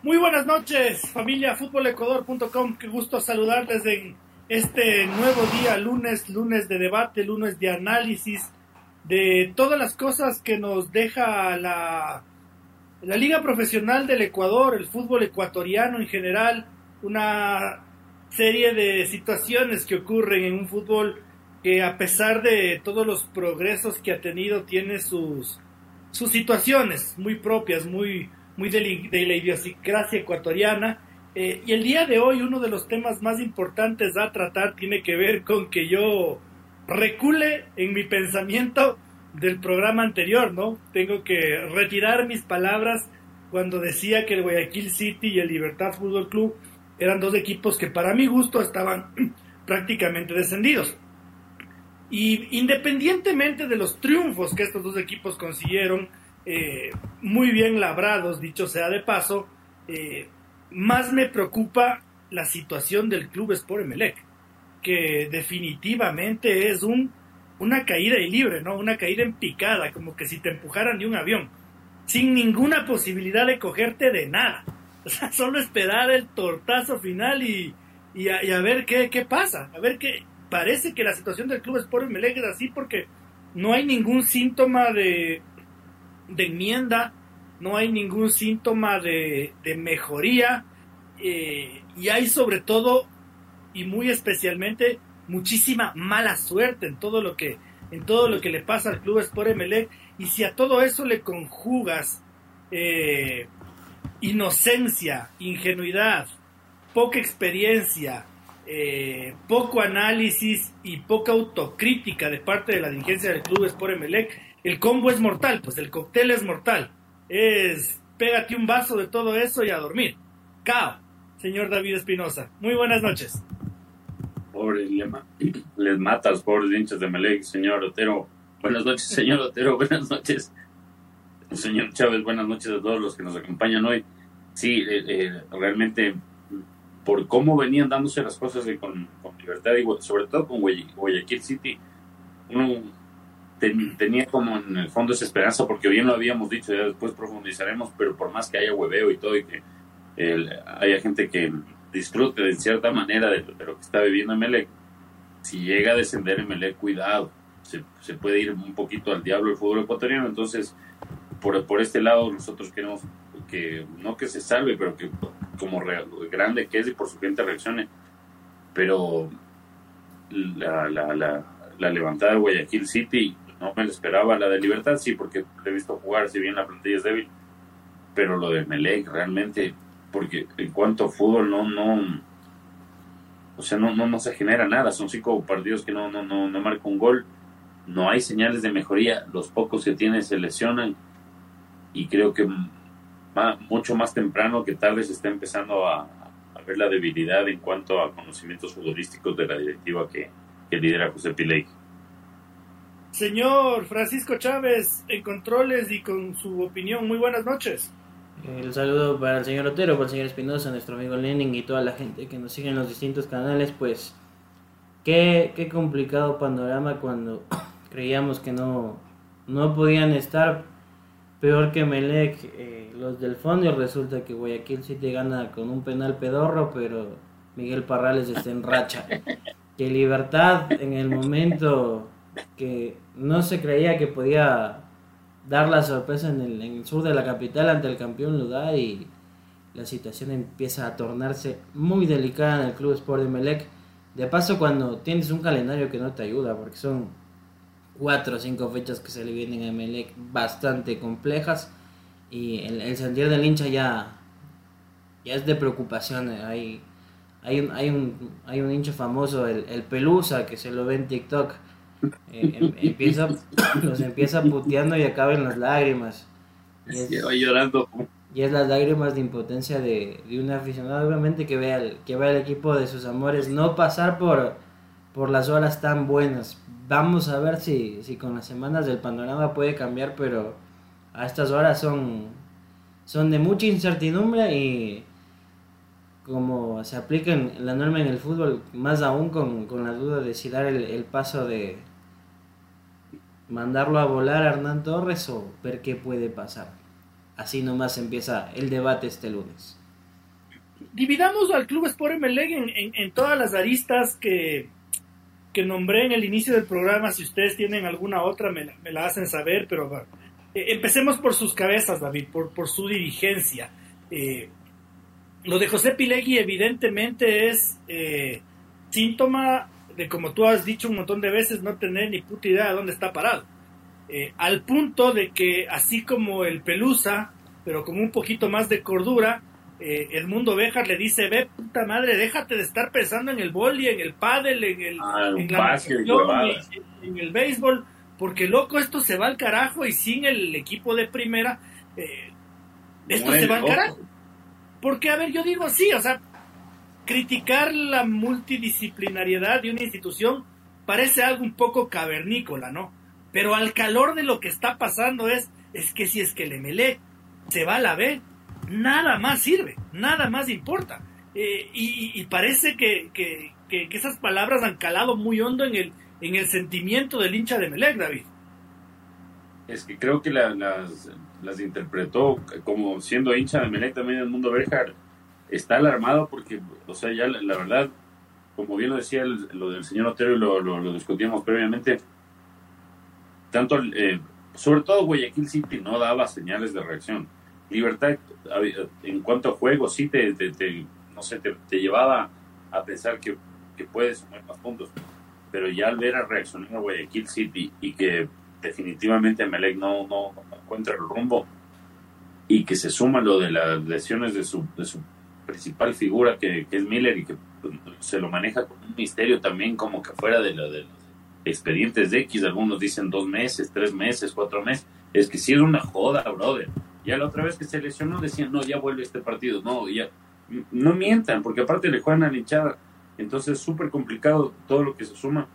Muy buenas noches, familia futbolecuador.com. Qué gusto saludarles en este nuevo día, lunes, lunes de debate, lunes de análisis de todas las cosas que nos deja la, la Liga Profesional del Ecuador, el fútbol ecuatoriano en general, una serie de situaciones que ocurren en un fútbol que a pesar de todos los progresos que ha tenido, tiene sus, sus situaciones muy propias, muy, muy de, la idiosincrasia ecuatoriana. Eh, y el día de hoy uno de los temas más importantes a tratar tiene que ver con que yo recule en mi pensamiento del programa anterior, ¿no? Tengo que retirar mis palabras cuando decía que el Guayaquil City y el Libertad Fútbol Club eran dos equipos que para mi gusto estaban prácticamente descendidos. Y independientemente de los triunfos que estos dos equipos consiguieron, eh, muy bien labrados, dicho sea de paso, eh, más me preocupa la situación del club Sport Emelec, que definitivamente es un, una caída libre, ¿no? Una caída en picada, como que si te empujaran de un avión, sin ninguna posibilidad de cogerte de nada. O sea, solo esperar el tortazo final y, y, a, ver qué, qué pasa, a ver qué, parece que la situación del club Sport Emelec es así porque no hay ningún síntoma de, de enmienda, no hay ningún síntoma de, de mejoría eh, y hay sobre todo y muy especialmente muchísima mala suerte en todo lo que en todo lo que le pasa al club Sport Emelec y si a todo eso le conjugas eh, inocencia, ingenuidad, poca experiencia, eh, poco análisis y poca autocrítica de parte de la dirigencia del club Sport Emelec, el combo es mortal, pues el cóctel es mortal. Es pégate un vaso de todo eso y a dormir. Cao, señor David Espinosa. Muy buenas noches. Pobre Lema. Les matas, pobres hinchas de Emelec, señor Otero. Buenas noches, señor Otero. Buenas noches. Señor Chávez, buenas noches a todos los que nos acompañan hoy. Sí, eh, eh, realmente por cómo venían dándose las cosas con, Libertad y sobre todo con Guayaquil City, uno tenía como en el fondo esa esperanza, porque bien lo habíamos dicho, ya después profundizaremos, pero por más que haya hueveo y todo, y que haya gente que disfrute de cierta manera de, lo que está viviendo Melec, si llega a descender Melec, cuidado, se, puede ir un poquito al diablo el fútbol ecuatoriano, entonces por, por este lado nosotros queremos que no que se salve, pero que como grande que es y por su gente reaccione. Pero la, la, la, la levantada de Guayaquil City no me lo esperaba, la de Libertad sí, porque he visto jugar, si bien la plantilla es débil, pero lo de Melec realmente, porque en cuanto a fútbol no, no, o sea, no, no, no se genera nada, son cinco partidos que no, no, no, no marca un gol, no hay señales de mejoría, los pocos que tiene se lesionan. Y creo que mucho más temprano que tarde se está empezando a, ver la debilidad en cuanto a conocimientos futbolísticos de la directiva que, lidera José Piley. Señor Francisco Chávez, en controles y con su opinión, muy buenas noches. El saludo para el señor Otero, para el señor Espinosa, nuestro amigo Lenin y toda la gente que nos sigue en los distintos canales, pues qué, qué complicado panorama cuando creíamos que no, no podían estar peor que Melec eh, los del fondo y resulta que Guayaquil City gana con un penal pedorro, pero Miguel Parrales está en racha. Que Libertad en el momento que no se creía que podía dar la sorpresa en el, sur de la capital ante el campeón da y la situación empieza a tornarse muy delicada en el Club Sport de Melec. De paso cuando tienes un calendario que no te ayuda porque son cuatro o cinco fechas que se le vienen a Melec bastante complejas y el, el sentir del hincha ya, ya es de preocupación. Hay, hay, un, hay, un, hay un hincha famoso, el, el Pelusa, que se lo ve en TikTok. Eh, em, empieza, los empieza puteando y acaba en las lágrimas. Y llorando. y es las lágrimas de impotencia de, un aficionado, obviamente que vea, el, que vea el equipo de sus amores no pasar por, por las horas tan buenas. Vamos a ver si, si con las semanas del panorama puede cambiar, pero a estas horas son, son de mucha incertidumbre y como se aplica en la norma en el fútbol, más aún con, la duda de si dar el, paso de mandarlo a volar a Hernán Torres o ver qué puede pasar. Así nomás empieza el debate este lunes. Dividamos al Club Sport Emelec en, en, todas las aristas que, que nombré en el inicio del programa. Si ustedes tienen alguna otra, me, la hacen saber, pero eh, empecemos por sus cabezas, David, por, por su dirigencia. Eh, lo de José Pilegui evidentemente es eh, síntoma de, como tú has dicho un montón de veces, no tener ni puta idea de dónde está parado. Eh, al punto de que así como el Pelusa, pero con un poquito más de cordura, eh, Edmundo Bejar le dice, ve puta madre, déjate de estar pensando en el boli, en el pádel, en el, ah, en, el béisbol, porque loco esto se va al carajo y sin el equipo de primera, eh, esto se va al carajo. Porque, a ver, yo digo sí, o sea, criticar la multidisciplinariedad de una institución parece algo un poco cavernícola, ¿no? Pero al calor de lo que está pasando es, es que si es que el Emelec se va a la B, nada más sirve, nada más importa. Eh, y, parece que, que, que, esas palabras han calado muy hondo en el, en el sentimiento del hincha de Melec, David. Es que creo que las, las interpretó como siendo hincha de Melec también el mundo Berjar está alarmado porque, o sea, ya la, verdad, como bien lo decía lo del señor Otero y lo, lo, discutíamos previamente, tanto, eh, sobre todo Guayaquil City no daba señales de reacción. Libertad, en cuanto a juego, sí te, te, no sé, te, llevaba a pensar que, que puedes sumar más puntos, pero ya al ver a reaccionar a Guayaquil City y que definitivamente Melec no, no, encuentra el rumbo y que se suma lo de las lesiones de su principal figura que, es Miller y que pues, se lo maneja con un misterio también como que fuera de, lo, de los expedientes de X, algunos dicen dos meses, tres meses, cuatro meses, es que si es una joda, brother. Ya la otra vez que se lesionó decían, no, ya vuelve este partido, no, ya, no mientan, porque aparte le juegan a la hinchada, entonces es súper complicado todo lo que se suma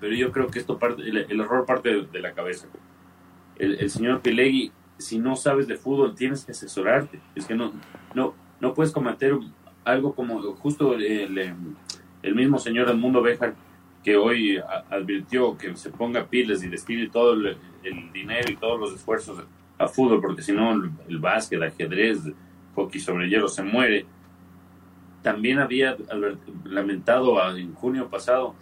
pero yo creo que esto parte, el, error parte de, la cabeza. El, señor Pilegui, si no sabes de fútbol, tienes que asesorarte. Es que no, no puedes cometer algo como justo el, el mismo señor Edmundo Bejar, que hoy advirtió que se ponga piles y destine todo el, dinero y todos los esfuerzos a fútbol, porque si no el, básquet, ajedrez, hockey sobre hielo se muere. También había lamentado en junio pasado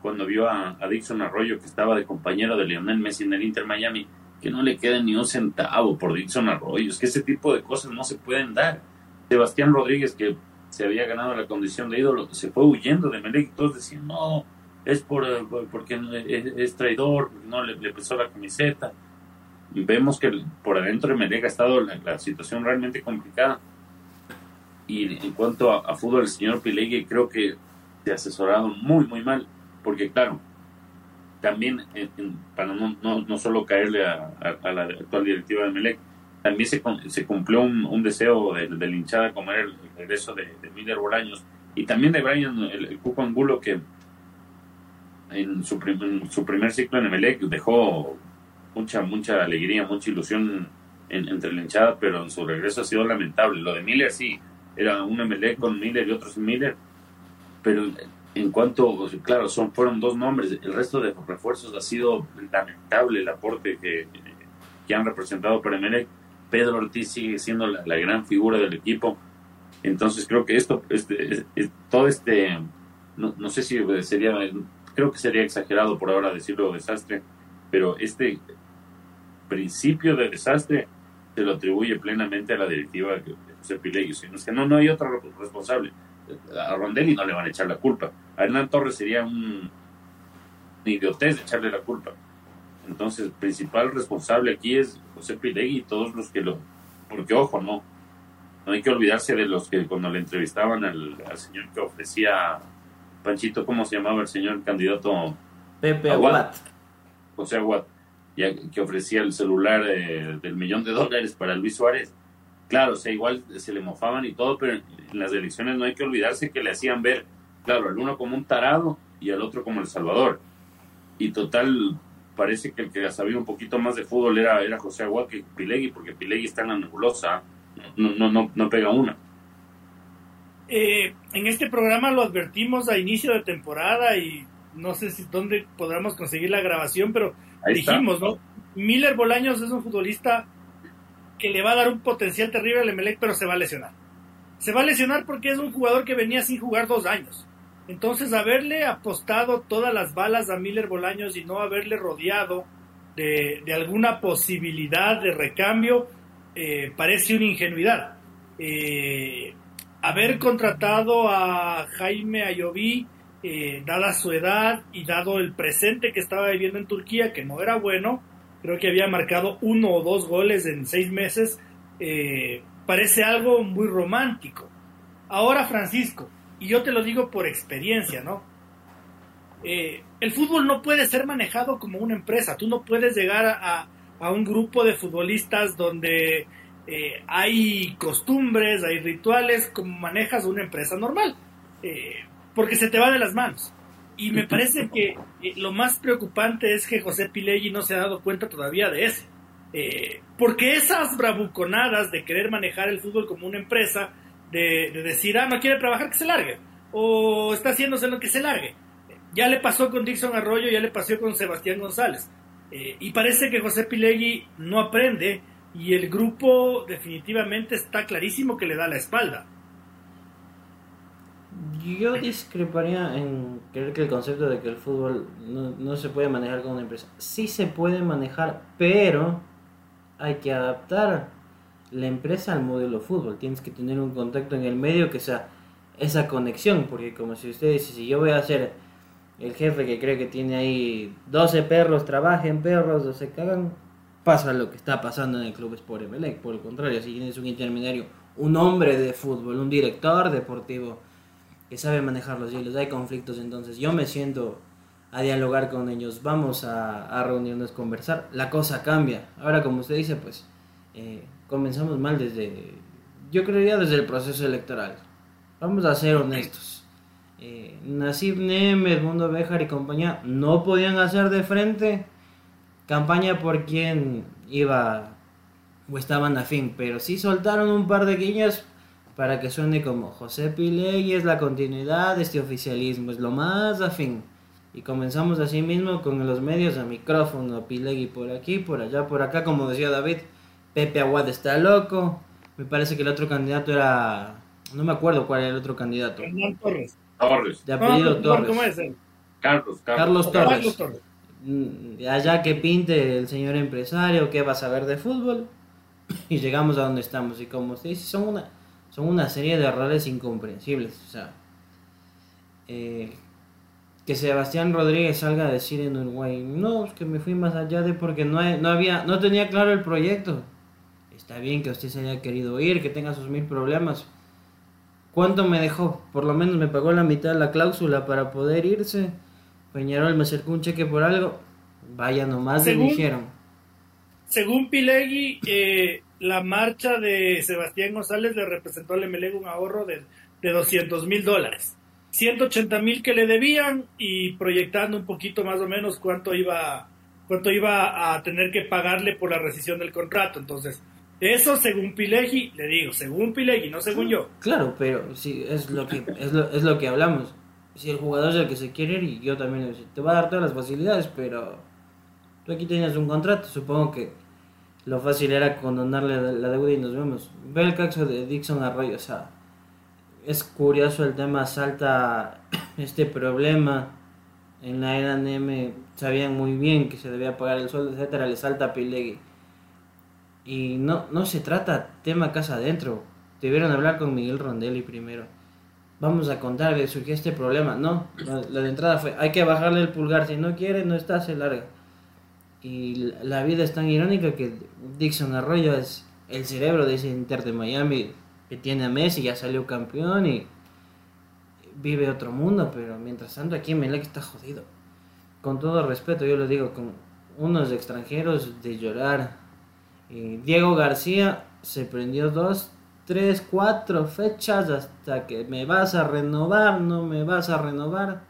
cuando vio a, Dixon Arroyo, que estaba de compañero de Lionel Messi en el Inter Miami, que no le queda ni un centavo por Dixon Arroyo. Es que ese tipo de cosas no se pueden dar. Sebastián Rodríguez, que se había ganado la condición de ídolo, se fue huyendo de Melec todos decían, no, es por, porque es, traidor, no le, pesó la camiseta. Vemos que por adentro de Melec ha estado la, situación realmente complicada. Y en cuanto a, fútbol, el señor Pilegui creo que se ha asesorado muy, muy mal porque claro, también para no, no, solo caerle a, la actual directiva de Melec, también se, se cumplió un, deseo de, de, hinchada como era el, regreso de, Miller Bolaños y también de Brian, el, Cuco Angulo, que en su, su primer ciclo en Melec dejó mucha, mucha alegría, mucha ilusión entre la hinchada, pero en su regreso ha sido lamentable. Lo de Miller sí, era un Melec con Miller y otro sin Miller, pero en cuanto, claro, son, fueron dos nombres, el resto de refuerzos ha sido lamentable el aporte que, que han representado para Emelec. Pedro Ortiz sigue siendo la, gran figura del equipo. Entonces creo que esto, este, todo este, no, no, sé si sería, creo que sería exagerado por ahora decirlo desastre, pero este principio de desastre se lo atribuye plenamente a la directiva de José Pilegui. Es que no, no hay otro responsable a Rondelli no le van a echar la culpa. A Hernán Torres sería un idiotez de echarle la culpa. Entonces, el principal responsable aquí es José Pilegui y todos los que lo... Porque, ojo, no. No hay que olvidarse de los que cuando le entrevistaban al, señor que ofrecía... Panchito, ¿cómo se llamaba el señor candidato? Pepe Aguat. José Aguat. Ya que ofrecía el celular eh, del millón de dólares para Luis Suárez claro, o sea, igual se le mofaban y todo, pero en las elecciones no hay que olvidarse que le hacían ver, claro, al uno como un tarado y al otro como el Salvador. Y total, parece que el que sabía un poquito más de fútbol era, era José Agua que Pilegui, porque Pilegui está en la nebulosa, no, no, no, no pega una. Eh, en este programa lo advertimos a inicio de temporada y no sé si dónde podremos conseguir la grabación, pero dijimos, ¿no? Miller Bolaños es un futbolista que le va a dar un potencial terrible al Emelec, pero se va a lesionar. Se va a lesionar porque es un jugador que venía sin jugar dos años. Entonces, haberle apostado todas las balas a Miller Bolaños y no haberle rodeado de, alguna posibilidad de recambio, eh, parece una ingenuidad. Eh, haber contratado a Jaime Ayoví, eh, dada su edad y dado el presente que estaba viviendo en Turquía, que no era bueno, creo que había marcado uno o dos goles en seis meses, parece algo muy romántico. Ahora, Francisco, y yo te lo digo por experiencia, ¿no? Eh, el fútbol no puede ser manejado como una empresa. Tú no puedes llegar a, un grupo de futbolistas donde eh, hay costumbres, hay rituales, como manejas una empresa normal, eh, porque se te va de las manos. Y me parece que lo más preocupante es que José Pileggi no se ha dado cuenta todavía de eso. porque esas bravuconadas de querer manejar el fútbol como una empresa de, decir, ah, no quiere trabajar, que se largue. O está haciéndose lo que se largue. Ya le pasó con Dixon Arroyo, ya le pasó con Sebastián González. Eh, y parece que José Pilegui no aprende y el grupo definitivamente está clarísimo que le da la espalda. Yo discreparía en creer que el concepto de que el fútbol no, no, se puede manejar como una empresa. Sí se puede manejar, pero hay que adaptar la empresa al modelo fútbol. Tienes que tener un contacto en el medio que sea esa conexión, porque como si usted dice, si yo voy a ser el jefe que cree que tiene ahí 12 perros, trabajen perros, o se cagan, pasa lo que está pasando en el club Sport Emelec. Por el contrario, si tienes un intermediario, un hombre de fútbol, un director deportivo que sabe manejar los hilos, hay conflictos, entonces yo me siento a dialogar con ellos, vamos a, a reunirnos, conversar, la cosa cambia. Ahora, como usted dice, pues eh, comenzamos mal desde, yo creería desde el proceso electoral. Vamos a ser honestos. Eh, Nasib Nemes, Mundo Bejar y compañía no podían hacer de frente campaña por quien iba o estaban afín, pero sí soltaron un par de guiñas para que suene como José Pilegui es la continuidad de este oficialismo, es lo más afín. Y comenzamos así mismo con los medios a micrófono, Pilegui por aquí, por allá, por acá, como decía David. Pepe Aguad está loco. Me parece que el otro candidato era. No me acuerdo cuál era el otro candidato. Torres. Torres. De apellido Torres. ¿Cómo es él? Carlos, Carlos. Carlos Torres. Mm, allá que pinte el señor empresario, que va a saber de fútbol. Y llegamos a donde estamos. Y como usted dice, son una, son una serie de errores incomprensibles. O sea, eh, que Sebastián Rodríguez salga a decir en Uruguay, no, es que me fui más allá de porque no, no había, no tenía claro el proyecto. Está bien que usted se haya querido ir, que tenga sus mil problemas. ¿Cuánto me dejó? Por lo menos me pagó la mitad de la cláusula para poder irse. Peñarol me acercó un cheque por algo. Vaya nomás, le dijeron. Según Pilegui, eh, la marcha de Sebastián González le representó al MLE un ahorro de, de 200 mil dólares. 180 mil que le debían y proyectando un poquito más o menos cuánto iba, cuánto iba a tener que pagarle por la rescisión del contrato. Entonces, eso según Pileggi, le digo, según Pileggi, no según yo. Claro, pero sí, es lo que, es lo, es lo que hablamos. Si el jugador es el que se quiere ir, y yo también te va a dar todas las facilidades, pero tú aquí tienes un contrato, supongo que lo fácil era condonarle la deuda y nos vemos. Ve el caso de Dixon Arroyo, o sea, es curioso el tema, salta este problema. En la NM sabían muy bien que se debía pagar el sueldo, etcétera, le salta a Pilegui y no, no se trata tema casa adentro. Debieron hablar con Miguel Rondelli primero. Vamos a contar que surgió este problema. No, la, de entrada fue, hay que bajarle el pulgar. Si no quiere, no está, se larga. Y la vida es tan irónica que Dixon Arroyo es el cerebro de ese Inter de Miami que tiene a Messi, ya salió campeón y vive otro mundo, pero mientras tanto aquí Melec está jodido. Con todo respeto, yo lo digo, con unos extranjeros de llorar Diego García se prendió dos, tres, cuatro fechas hasta que me vas a renovar, no me vas a renovar.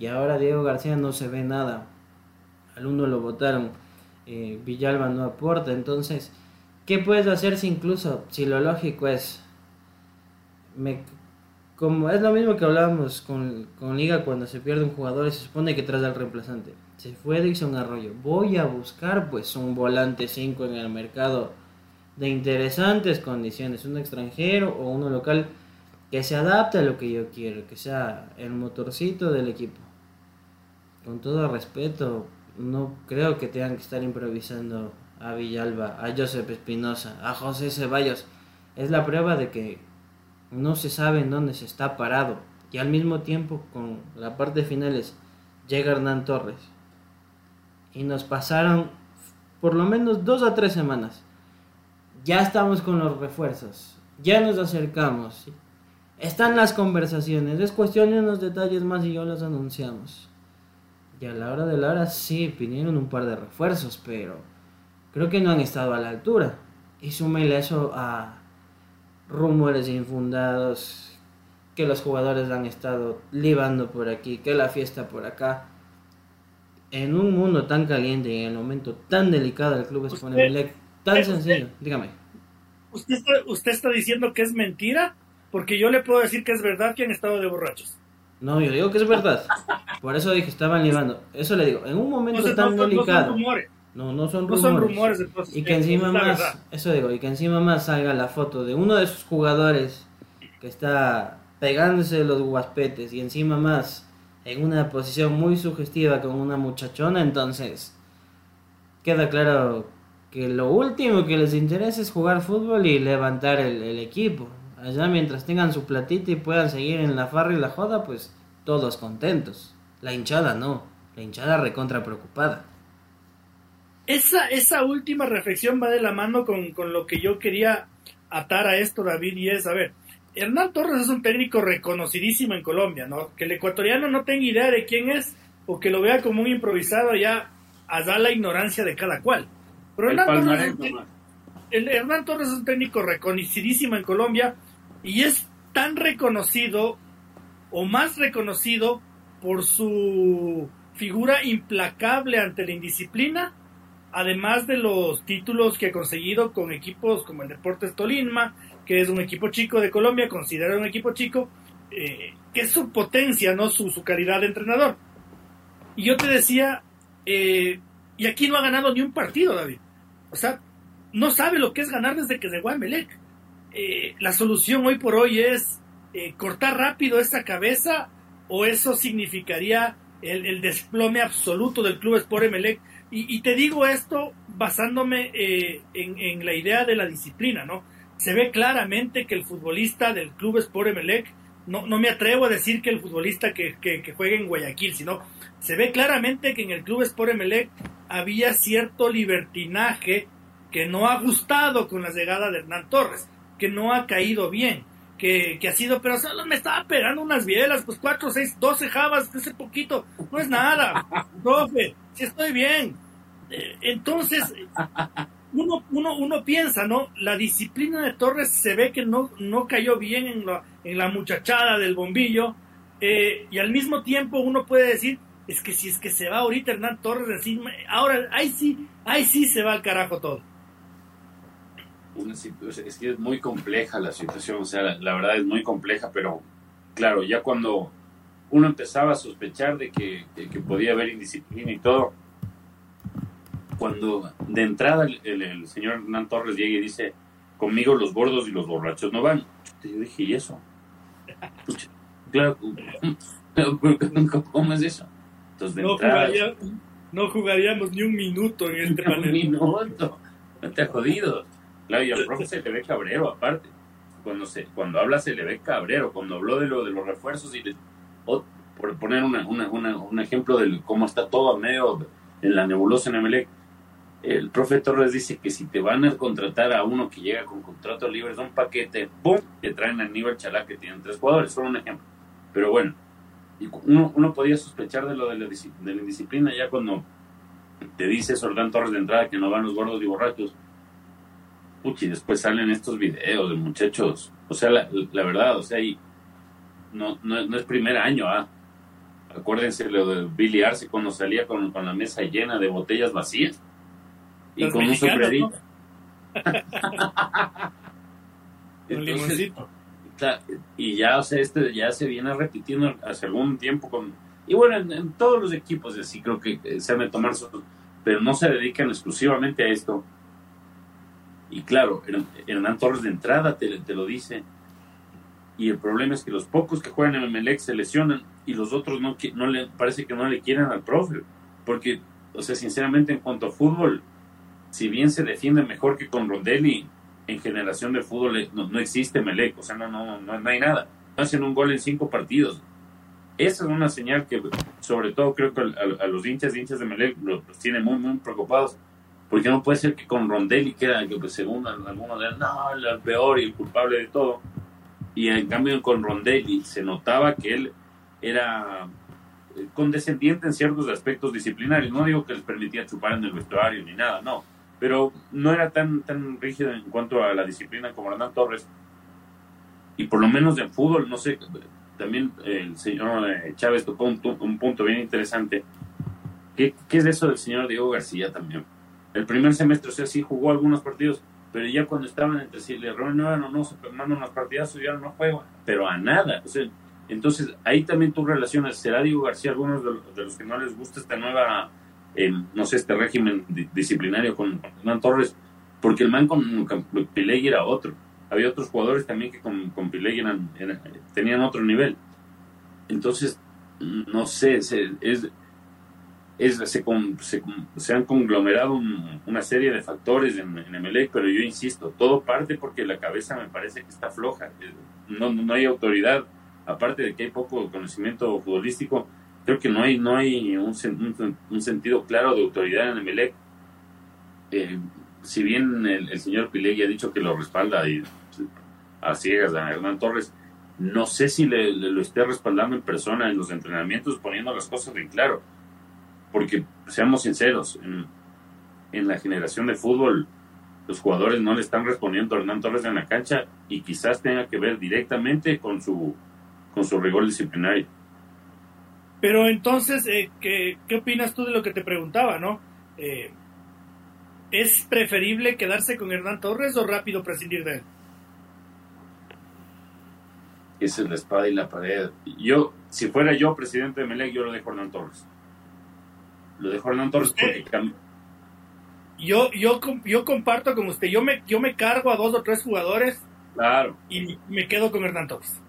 Y ahora Diego García no se ve nada. Al uno lo votaron, eh, Villalba no aporta, entonces, ¿qué puedes hacer si incluso, si lo lógico es, como es lo mismo que hablábamos con, con Liga cuando se pierde un jugador y se supone que tras del reemplazante. Se fue Dixon Arroyo. Voy a buscar pues un volante 5 en el mercado de interesantes condiciones, un extranjero o uno local que se adapte a lo que yo quiero, que sea el motorcito del equipo. Con todo respeto, no creo que tengan que estar improvisando a Villalba, a Joseph Espinosa, a José Ceballos. Es la prueba de que no se sabe en dónde se está parado. Y al mismo tiempo, con la parte final es, llega Hernán Torres. Y nos pasaron por lo menos dos a tres semanas. Ya estamos con los refuerzos. Ya nos acercamos. Están las conversaciones. Es cuestión de unos detalles más y yo los anunciamos. Y a la hora de la hora sí, vinieron un par de refuerzos, pero creo que no han estado a la altura. Y súmele eso a rumores infundados, que los jugadores han estado libando por aquí, que la fiesta por acá. En un mundo tan caliente y en el momento tan delicado del club Emelec, tan sencillo, dígame. ¿Usted está, ¿Usted está diciendo que es mentira? Porque yo le puedo decir que es verdad que han estado de borrachos. No, yo digo que es verdad. Por eso dije, estaban libando. Eso le digo, en un momento tan delicado. No, no son rumores. son rumores entonces, y que encima más, eso digo, y que encima más salga la foto de uno de sus jugadores que está pegándose los guaspetes y encima más en una posición muy sugestiva con una muchachona, entonces queda claro que lo último que les interesa es jugar fútbol y levantar el, equipo. Allá mientras tengan su platita y puedan seguir en la farra y la joda, pues todos contentos. La hinchada no, la hinchada recontra preocupada. Esa, esa última reflexión va de la mano con, con lo que yo quería atar a esto, David, y es, a ver, Hernán Torres es un técnico reconocidísimo en Colombia, ¿no? Que el ecuatoriano no tenga idea de quién es o que lo vea como un improvisado ya a dar la ignorancia de cada cual. Pero Hernán Torres, es un, el Hernán Torres es un técnico reconocidísimo en Colombia y es tan reconocido o más reconocido por su figura implacable ante la indisciplina además de los títulos que ha conseguido con equipos como el Deportes Tolima, que es un equipo chico de Colombia, considerado un equipo chico, eh, que es su potencia, no su, calidad de entrenador. Y yo te decía, eh, y aquí no ha ganado ni un partido, David. O sea, no sabe lo que es ganar desde que llegó a Melec. Eh, la solución hoy por hoy es cortar rápido esa cabeza o eso significaría el, el desplome absoluto del club Sport Emelec y, te digo esto basándome eh, en, la idea de la disciplina, ¿no? Se ve claramente que el futbolista del club Sport Emelec, no, no me atrevo a decir que el futbolista que, que, juega en Guayaquil, sino se ve claramente que en el club Sport Emelec había cierto libertinaje que no ha gustado con la llegada de Hernán Torres, que no ha caído bien, que, que ha sido, pero solo me estaba pegando unas bielas, pues cuatro, seis, doce jabas, ese poquito, no es nada, profe, si estoy bien, eh, entonces, uno, uno, uno piensa, ¿no? La disciplina de Torres se ve que no, no cayó bien en la, en la muchachada del bombillo. Eh, y al mismo tiempo uno puede decir, es que si es que se va ahorita Hernán Torres encima, ahora ahí sí, ahí sí se va al carajo todo. es que es muy compleja la situación, o sea, la, verdad es muy compleja, pero claro, ya cuando uno empezaba a sospechar de que, de que podía haber indisciplina y todo, cuando de entrada el, señor Hernán Torres llega y dice, conmigo los gordos y los borrachos no van. Yo dije, ¿y eso? claro, ¿cómo es eso? Entonces, de no, entrada, no jugaríamos ni un minuto en este panel. Un minuto, no te ha jodido. Claro, y al profe se le ve cabrero, aparte. Cuando, se, cuando habla se le ve cabrero. Cuando habló de lo de los refuerzos y por poner una, una, un ejemplo de cómo está todo a medio en la nebulosa en Emelec, el profe Torres dice que si te van a contratar a uno que llega con contrato libre, un paquete, ¡pum! Te traen a Aníbal Chalá que tienen tres jugadores, solo un ejemplo. Pero bueno, uno, uno podía sospechar de lo de la, de indisciplina ya cuando te dice Sordán Torres de entrada que no van los gordos y borrachos. Puchi, después salen estos videos de muchachos. O sea, la, la verdad, o sea, y no, no, no es primer año, ¿ah? Acuérdense lo de Billy Arce cuando salía con, con la mesa llena de botellas vacías y Los con un sombrerito. Un Entonces, limoncito. Y ya, o sea, este ya se viene repitiendo hace algún tiempo con... Y bueno, en, en todos los equipos así creo que eh, se han de tomar sus... Pero no se dedican exclusivamente a esto. Y claro, Hern- Hernán Torres de entrada te, te lo dice. Y el problema es que los pocos que juegan en Emelec se lesionan y los otros no, no le parece que no le quieren al profe. Porque, o sea, sinceramente en cuanto a fútbol, si bien se defiende mejor que con Rondelli, en generación de fútbol eh, no, no existe Melec, o sea, no, no, no, no hay nada. Hacen un gol en cinco partidos. Esa es una señal que, sobre todo, creo que a, los hinchas hinchas de Melec los, los tiene muy, muy preocupados. Porque no puede ser que con Rondelli, que era, que según algunos de no, el peor y el culpable de todo. Y en cambio con Rondelli se notaba que él era eh, condescendiente en ciertos aspectos disciplinarios. No digo que les permitía chupar en el vestuario ni nada, no. Pero no era tan, tan rígido en cuanto a la disciplina como Hernán Torres. Y por lo menos en fútbol, no sé, también el señor eh, Chávez tocó un, un punto bien interesante. ¿Qué, ¿Qué es eso del señor Diego García también? El primer semestre, o sea, sí jugó algunos partidos, pero ya cuando estaban entre si le renuevan o no, se mandan unos partidazos ya no juega, pero a nada. Entonces ahí también tú relacionas, ¿será Diego García algunos de, los- de los que no les gusta esta nueva, no sé, este régimen di- disciplinario con, Hernán Torres? Porque el man con, con era otro. Había otros jugadores también que con, con tenían otro nivel. Entonces, no sé, se, es, se, se, han conglomerado un- una serie de factores en, en Emelec, pero yo insisto, todo parte porque la cabeza me parece que está floja. Eh, No, no hay autoridad, aparte de que hay poco conocimiento futbolístico, creo que no hay, no hay un, un- un sentido claro de autoridad en Emelec. Eh, si bien el, el señor Pilegui ha dicho que lo respalda y a ciegas a Hernán Torres, no sé si le, le lo esté respaldando en persona en los entrenamientos, poniendo las cosas bien claro. Porque, seamos sinceros, en, en la generación de fútbol, los jugadores no le están respondiendo a Hernán Torres en la cancha y quizás tenga que ver directamente con su, con su rigor disciplinario. Pero entonces, eh, ¿qué, ¿qué opinas tú de lo que te preguntaba, no? Eh, ¿Es preferible quedarse con Hernán Torres o rápido prescindir de él? Esa es la espada y la pared. Yo, si fuera yo presidente de Melec, yo lo dejo a Hernán Torres. Lo dejo a Hernán Torres ¿Usted? porque Yo, yo, yo comparto con usted, yo me, yo me cargo a dos o tres jugadores claro, y me quedo con Hernán Torres.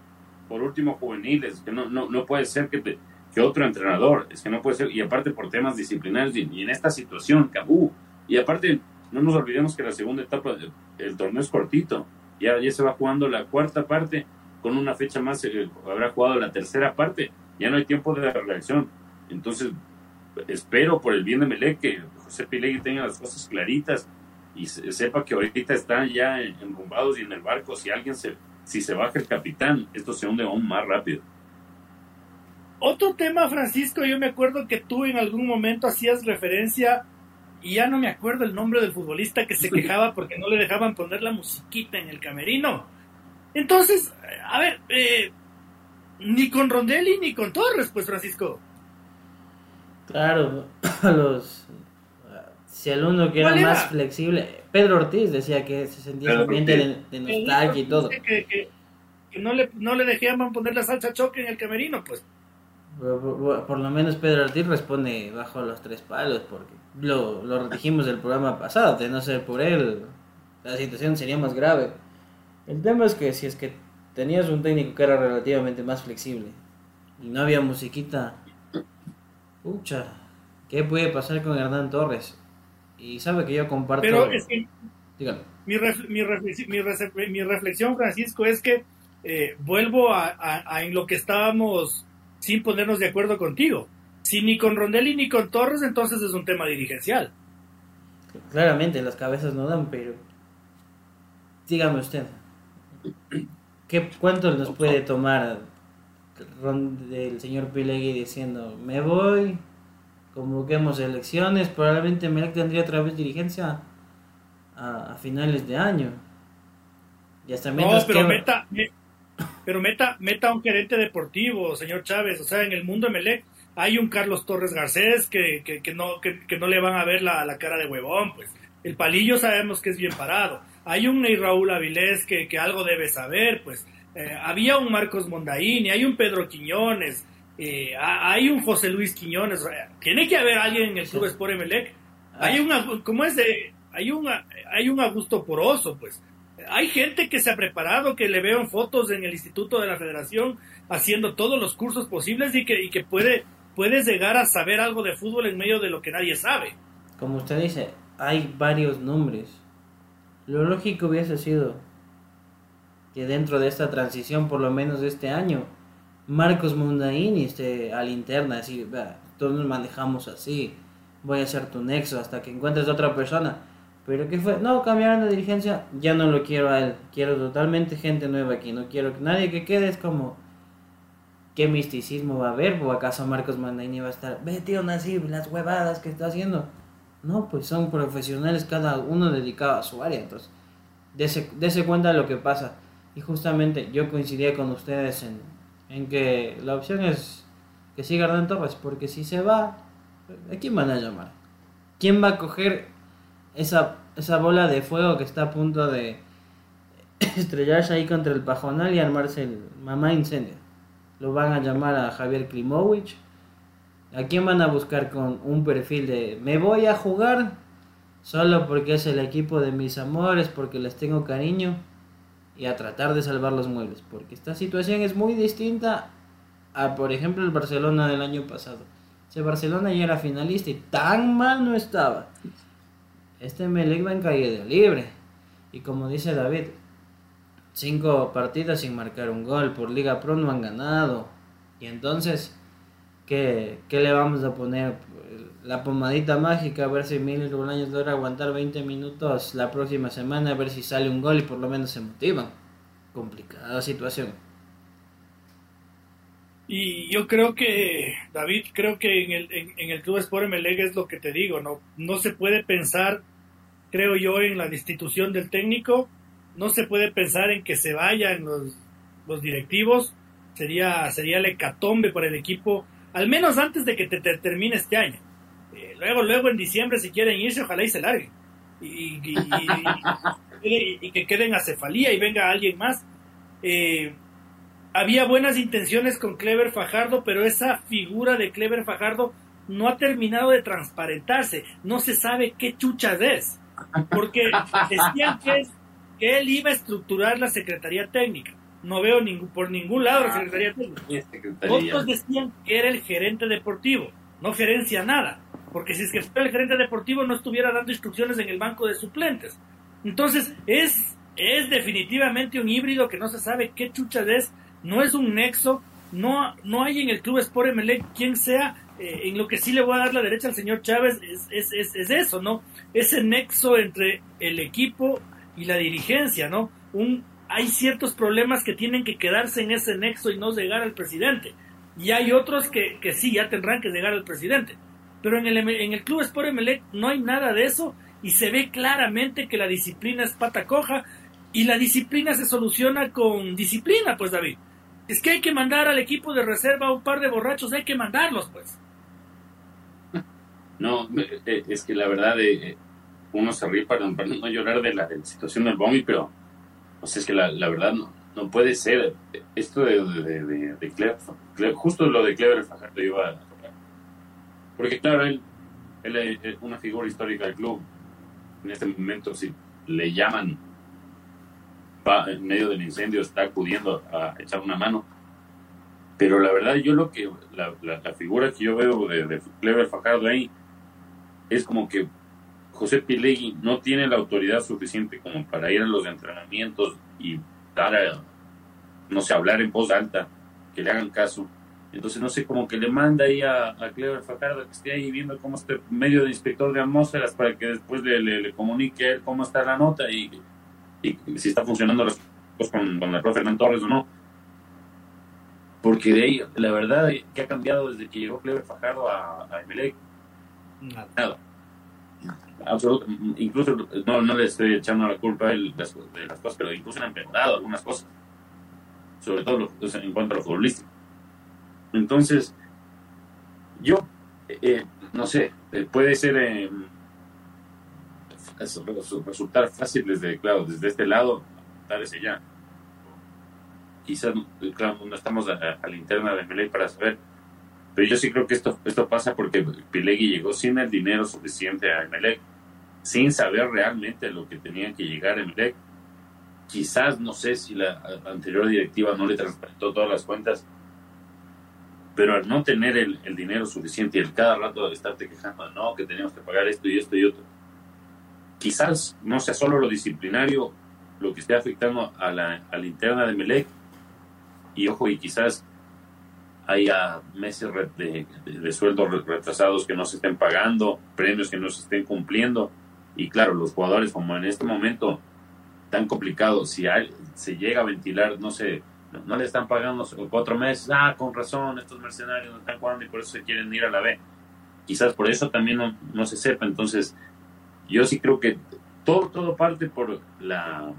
por último juveniles, que no, no, no puede ser que, te- que otro entrenador, es que no puede ser, y aparte por temas disciplinarios, y, y en esta situación, Cabú, y aparte, no nos olvidemos que la segunda etapa del el torneo es cortito, ya, ya se va jugando la cuarta parte, con una fecha más eh, habrá jugado la tercera parte, ya no hay tiempo de reacción, entonces espero por el bien de Melec que José Pilegui tenga las cosas claritas y se- sepa que ahorita están ya enrumbados y en el barco, si alguien se si se baja el capitán, esto se hunde aún más rápido. Otro tema, Francisco, yo me acuerdo que tú en algún momento hacías referencia, y ya no me acuerdo el nombre del futbolista que se quejaba porque no le dejaban poner la musiquita en el camerino. Entonces, a ver, eh, ni con Rondelli ni con Torres, pues Francisco. Claro, los si el uno que era más flexible, Pedro Ortiz decía que se sentía Pedro ambiente de, de nostalgia y todo. Que, que- que no, le, no le dejaban poner la salsa choque en el camerino, pues. Por, lo menos Pedro Ortiz responde bajo los tres palos, porque lo, lo dijimos el programa pasado, de no ser por él, la situación sería más grave. El tema es que si es que tenías un técnico que era relativamente más flexible y no había musiquita, pucha, ¿qué puede pasar con Hernán Torres? Y sabe que yo comparto... Pero es que Dígalo. mi, ref- mi, reflex- mi rece- mi reflexión, Francisco, es que eh, vuelvo a, a- a en lo que estábamos sin ponernos de acuerdo contigo. Si ni con Rondelli ni con Torres, entonces es un tema dirigencial. Claramente las cabezas no dan, pero dígame usted, ¿qué, ¿cuánto nos puede tomar ron- del señor Pilegui diciendo, me voy, convoquemos elecciones, probablemente Melec tendría otra vez dirigencia? a, finales de año. Y hasta no, pero meta, pero meta, meta un gerente deportivo, señor Chávez. O sea, en el mundo Melec hay un Carlos Torres Garcés que, que, no, que, no le van a ver la, la, cara de huevón, pues. El palillo sabemos que es bien parado. Hay un Raúl Avilés que, que algo debe saber, pues. Eh, había un Marcos Mondaini, hay un Pedro Quiñones, eh, hay un José Luis Quiñones. Tiene que haber alguien en el Club Sport Emelec. Hay ah. un, ¿cómo es de? Hay un, hay un Augusto Poroso, pues. Hay gente que se ha preparado, que le veo en fotos en el Instituto de la Federación haciendo todos los cursos posibles y que, y puede, puedes llegar a saber algo de fútbol en medio de lo que nadie sabe. Como usted dice, hay varios nombres. Lo lógico hubiese sido que dentro de esta transición, por lo menos de este año, Marcos Mundaini esté a la interna, así, todos nos manejamos así, voy a ser tu nexo hasta que encuentres otra persona. Pero ¿qué fue? No, cambiaron de dirigencia, ya no lo quiero a él, quiero totalmente gente nueva aquí, no quiero que nadie que quede es como... ¿Qué misticismo va a haber? ¿O acaso Marcos Mundaini va a estar, ve tío Nasib, las huevadas que está haciendo? No, pues son profesionales cada uno dedicado a su área, entonces, dése, dése cuenta de lo que pasa y justamente yo coincidía con ustedes en, en que la opción es que siga Hernán Torres, porque si se va, ¿a quién van a llamar? ¿Quién va a coger esa, esa bola de fuego que está a punto de estrellarse ahí contra el pajonal y armarse el mamá incendio? Lo van a llamar a Javier Klimovich. ¿A quién van a buscar con un perfil de me voy a jugar solo porque es el equipo de mis amores, porque les tengo cariño? y a tratar de salvar los muebles, porque esta situación es muy distinta a, por ejemplo, el Barcelona del año pasado. Ese Barcelona ya era finalista y tan mal no estaba. Este Melec va en caída libre. Y como dice David, cinco partidas sin marcar un gol por Liga Pro no han ganado. Y entonces, ¿qué, qué le vamos a poner? la pomadita mágica, a ver si Miller Bolaños logra aguantar 20 minutos la próxima semana, a ver si sale un gol y por lo menos se motivan. Complicada situación. Y yo creo que, David, creo que en el, en, el Club Sport MLEG es lo que te digo, ¿no? No se puede pensar, creo yo, en la destitución del técnico, no se puede pensar en que se vayan los, los directivos, sería, sería hecatombe para el equipo, al menos antes de que te termine este año luego, luego en diciembre, si quieren irse, ojalá y se larguen. Y, y, que queden a cefalía y venga alguien más. Eh, había buenas intenciones con Clever Fajardo, pero esa figura de Clever Fajardo no ha terminado de transparentarse. No se sabe qué chuchas es. Porque decían que, que él iba a estructurar la Secretaría Técnica. No veo ningún, por ningún lado la ah, Secretaría Técnica. Otros decían que era el gerente deportivo. No gerencia nada porque si es que el gerente deportivo no estuviera dando instrucciones en el banco de suplentes. Entonces, es, es definitivamente un híbrido que no se sabe qué chucha es, no es un nexo, no, no hay en el club Sport MLE quien sea, eh, en lo que sí le voy a dar la derecha al señor Chávez es, es, es, es, eso, ¿no? Ese nexo entre el equipo y la dirigencia, ¿no? Un, hay ciertos problemas que tienen que quedarse en ese nexo y no llegar al presidente. Y hay otros que, que sí, ya tendrán que llegar al presidente. Pero en el, en el Club Sport Emelec no hay nada de eso y se ve claramente que la disciplina es pata coja y la disciplina se soluciona con disciplina, pues David. Es que hay que mandar al equipo de reserva a un par de borrachos, hay que mandarlos, pues. No, eh, es que la verdad, eh, uno se ríe para, no llorar de la, situación del Bomi, pero pues es que la, verdad no, puede ser. Esto de, de, de, justo lo de Clever Fajardo iba a porque claro, él, él es una figura histórica del club. En este momento, si le llaman en medio del incendio, está acudiendo a echar una mano. Pero la verdad, yo lo que, la, la, figura que yo veo de, de Clever Fajardo ahí, es como que José Pilegui no tiene la autoridad suficiente como para ir a los entrenamientos y dar a, no sé, hablar en voz alta, que le hagan caso. Entonces, no sé, como que le manda ahí a, a Clever Fajardo que esté ahí viendo cómo este medio de inspector de atmósferas para que después le, le, comunique a él cómo está la nota y, si está funcionando las cosas con, el profe Torres o no. Porque de ahí, la verdad, ¿qué ha cambiado desde que llegó Clever Fajardo a, a Emelec? Nada. incluso no, no le estoy echando la culpa de las, cosas, pero incluso han empeorado algunas cosas, sobre todo en cuanto a lo futbolístico. Entonces, yo, eh, no sé, eh, puede ser eh, resultar fácil desde, claro, desde este lado, dar ese ya. Quizás, no estamos a, la interna de Meley para saber pero yo sí creo que esto, esto pasa porque Pilegui llegó sin el dinero suficiente a Emelec, sin saber realmente lo que tenía que llegar a Emelec. Quizás, no sé si la anterior directiva no le transparentó todas las cuentas, pero al no tener el, dinero suficiente y el cada rato de estarte quejando, no, que tenemos que pagar esto y esto y otro, quizás no sea solo lo disciplinario lo que esté afectando a la, a la interna de Melec, y ojo, y quizás haya meses de, sueldos retrasados que no se estén pagando, premios que no se estén cumpliendo. Y claro, los jugadores como en este momento tan complicado, si hay, se llega a ventilar, no sé, no, le están pagando cuatro meses, ah, con razón, estos mercenarios no están jugando y por eso se quieren ir a la B. Quizás por eso también no, no se sepa. Entonces, yo sí creo que todo, todo parte por la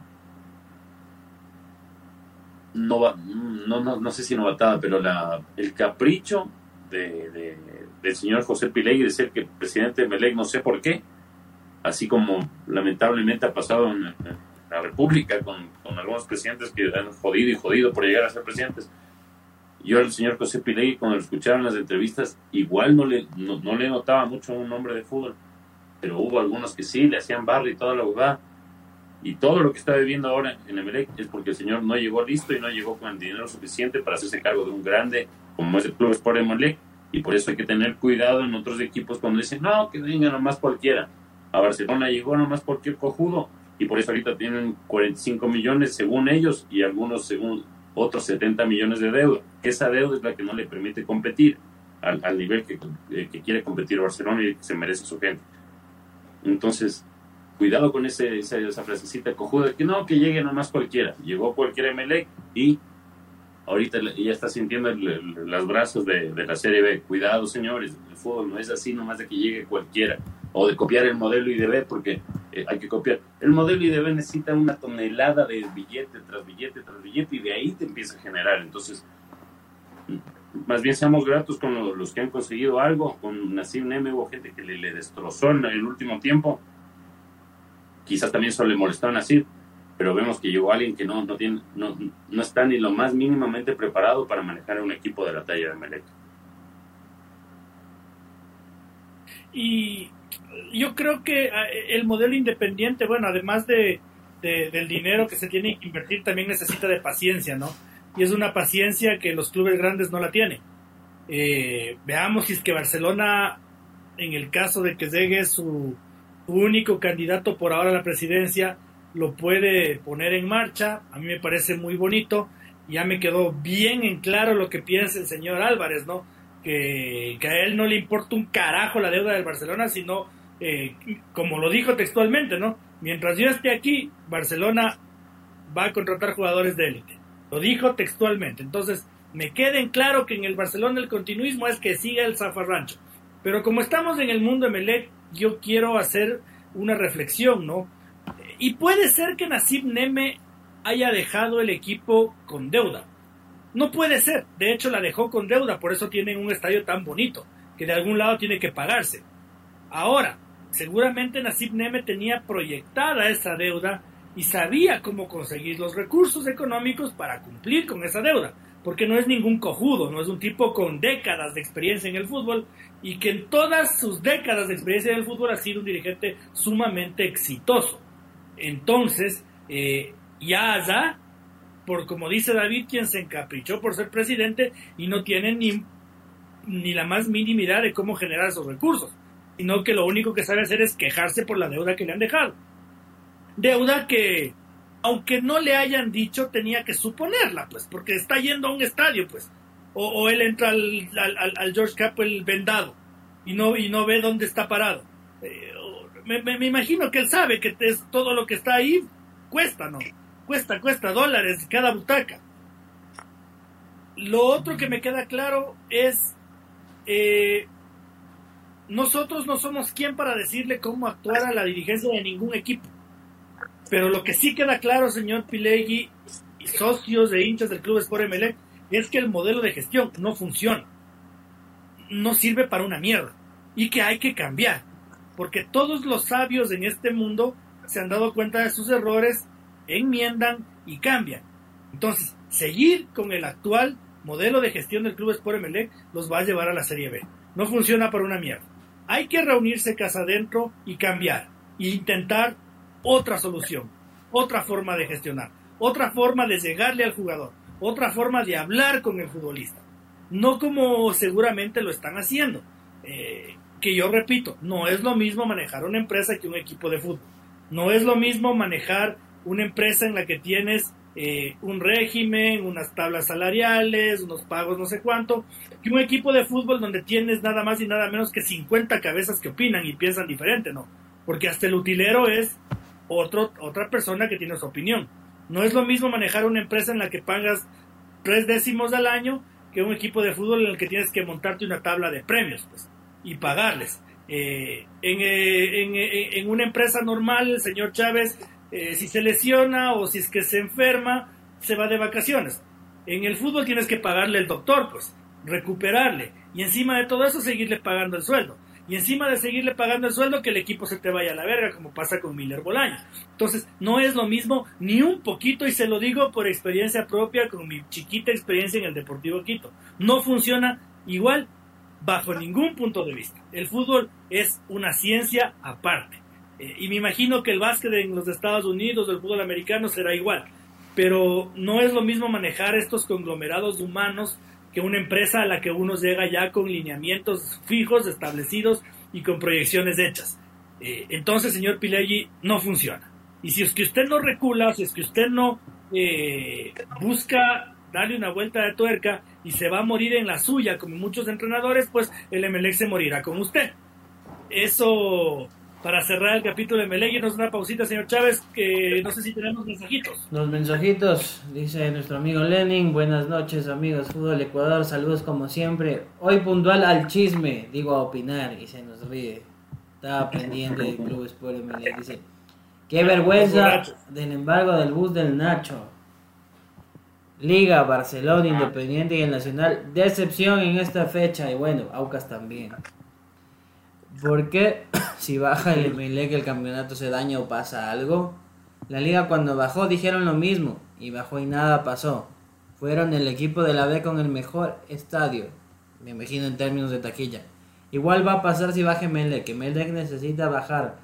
no, no, no, sé si novatada, pero la, el capricho de, del señor José Pilegui de ser que presidente de Melec, no sé por qué, así como lamentablemente ha pasado en, la República con, algunos presidentes que han jodido y jodido por llegar a ser presidentes. Yo al señor José Pilegui, cuando lo escuchaba en las entrevistas, igual no le, no, le notaba mucho un hombre de fútbol, pero hubo algunos que sí, le hacían barro y toda la verdad y todo lo que está viviendo ahora en Emelec es porque el señor no llegó listo y no llegó con el dinero suficiente para hacerse cargo de un grande como es el Club Sport Emelec. Y por eso hay que tener cuidado en otros equipos cuando dicen, no, que venga nomás cualquiera. A Barcelona llegó nomás cualquier cojudo. Y por eso ahorita tienen 45 millones según ellos y algunos según otros 70 millones de deuda. Esa deuda es la que no le permite competir al, al nivel que, eh, que quiere competir Barcelona y que se merece su gente. Entonces, cuidado con ese, esa, esa, frasecita cojuda, que no, que llegue nomás cualquiera. Llegó cualquier Emelec y ahorita ya está sintiendo los brazos de, la Serie B. Cuidado, señores, el fútbol no es así nomás de que llegue cualquiera. O de copiar el modelo IDB, porque eh, hay que copiar. El modelo IDB necesita una tonelada de billete tras billete tras billete y de ahí te empieza a generar. Entonces, más bien seamos gratos con los, que han conseguido algo. Con Nassim Neme hubo gente que le, le destrozó en el último tiempo quizás también solo le molestaron así, pero vemos que llegó alguien que no, no, tiene, no, no está ni lo más mínimamente preparado para manejar un equipo de la talla de Melec. Y yo creo que ah, el modelo independiente, bueno, además de, del dinero que se tiene que invertir, también necesita de paciencia, ¿no? Y es una paciencia que los clubes grandes no la tienen. Eh, veamos si es que Barcelona, en el caso de que llegue su, único candidato por ahora a la presidencia lo puede poner en marcha. A mí me parece muy bonito. Ya me quedó bien en claro lo que piensa el señor Álvarez, ¿no? Que, a él no le importa un carajo la deuda del Barcelona, sino, eh, como lo dijo textualmente, ¿no? Mientras yo esté aquí, Barcelona va a contratar jugadores de élite. Lo dijo textualmente. Entonces, me queda en claro que en el Barcelona el continuismo es que siga el zafarrancho. Pero como estamos en el mundo de Melec, yo quiero hacer una reflexión, ¿no? Y puede ser que Nasib Neme haya dejado el equipo con deuda. No puede ser, de hecho la dejó con deuda, por eso tienen un estadio tan bonito, que de algún lado tiene que pagarse. Ahora, seguramente Nasib Neme tenía proyectada esa deuda y sabía cómo conseguir los recursos económicos para cumplir con esa deuda porque no es ningún cojudo, no es un tipo con décadas de experiencia en el fútbol y que en todas sus décadas de experiencia en el fútbol ha sido un dirigente sumamente exitoso. Entonces, eh, ya allá, por como dice David, quien se encaprichó por ser presidente y no tiene ni, ni la más mínima idea de cómo generar esos recursos, sino que lo único que sabe hacer es quejarse por la deuda que le han dejado. Deuda que aunque no le hayan dicho, tenía que suponerla, pues, porque está yendo a un estadio, pues. O, él entra al, al, George Capwell vendado y no, y no ve dónde está parado. Eh, me, me, imagino que él sabe que es, todo lo que está ahí cuesta, ¿no? Cuesta, cuesta dólares cada butaca. Lo otro que me queda claro es, eh, nosotros no somos quien para decirle cómo actuar a la dirigencia de ningún equipo. Pero lo que sí queda claro, señor Pilegui, y socios de hinchas del Club Sport Emelec, es que el modelo de gestión no funciona. No sirve para una mierda. Y que hay que cambiar. Porque todos los sabios en este mundo se han dado cuenta de sus errores, enmiendan y cambian. Entonces, seguir con el actual modelo de gestión del Club Sport Emelec los va a llevar a la Serie B. No funciona para una mierda. Hay que reunirse casa adentro y cambiar. E intentar otra solución, otra forma de gestionar, otra forma de llegarle al jugador, otra forma de hablar con el futbolista. No como seguramente lo están haciendo. Eh, que yo repito, no es lo mismo manejar una empresa que un equipo de fútbol. No es lo mismo manejar una empresa en la que tienes eh, un régimen, unas tablas salariales, unos pagos no sé cuánto, que un equipo de fútbol donde tienes nada más y nada menos que 50 cabezas que opinan y piensan diferente, ¿no? Porque hasta el utilero es otro, otra persona que tiene su opinión. No es lo mismo manejar una empresa en la que pagas tres décimos al año que un equipo de fútbol en el que tienes que montarte una tabla de premios pues, y pagarles. Eh, en, eh, en, eh, en, una empresa normal, el señor Chávez, si se lesiona o si es que se enferma, se va de vacaciones. En el fútbol tienes que pagarle el doctor, pues, recuperarle. Y encima de todo eso, seguirle pagando el sueldo y encima de seguirle pagando el sueldo que el equipo se te vaya a la verga, como pasa con Miller Bolaños. Entonces, no es lo mismo ni un poquito, y se lo digo por experiencia propia, con mi chiquita experiencia en el Deportivo Quito. No funciona igual bajo ningún punto de vista. El fútbol es una ciencia aparte. Eh, y me imagino que el básquet en los Estados Unidos, el fútbol americano será igual. Pero no es lo mismo manejar estos conglomerados humanos que una empresa a la que uno llega ya con lineamientos fijos, establecidos y con proyecciones hechas. Eh, entonces, señor Pileggi, no funciona. Y si es que usted no recula, si es que usted no eh, busca darle una vuelta de tuerca y se va a morir en la suya, como muchos entrenadores, pues el MLX se morirá con usted. Eso para cerrar el capítulo de Melegui, nos una pausita, señor Chávez, que no sé si tenemos mensajitos. Los mensajitos, dice nuestro amigo Lenin, buenas noches amigos, Fútbol Ecuador, saludos como siempre. Hoy puntual al chisme, digo a opinar, y se nos ríe. Estaba pendiente del Club Sport Emelec, dice, qué vergüenza del embargo del bus del Nacho. Liga, Barcelona, Independiente y el Nacional, decepción en esta fecha, y bueno, Aucas también. ¿Por qué si baja el que el campeonato se daña o pasa algo? La liga cuando bajó dijeron lo mismo y bajó y nada pasó. Fueron el equipo de la B con el mejor estadio, me imagino en términos de taquilla. Igual va a pasar si baje que Melec necesita bajar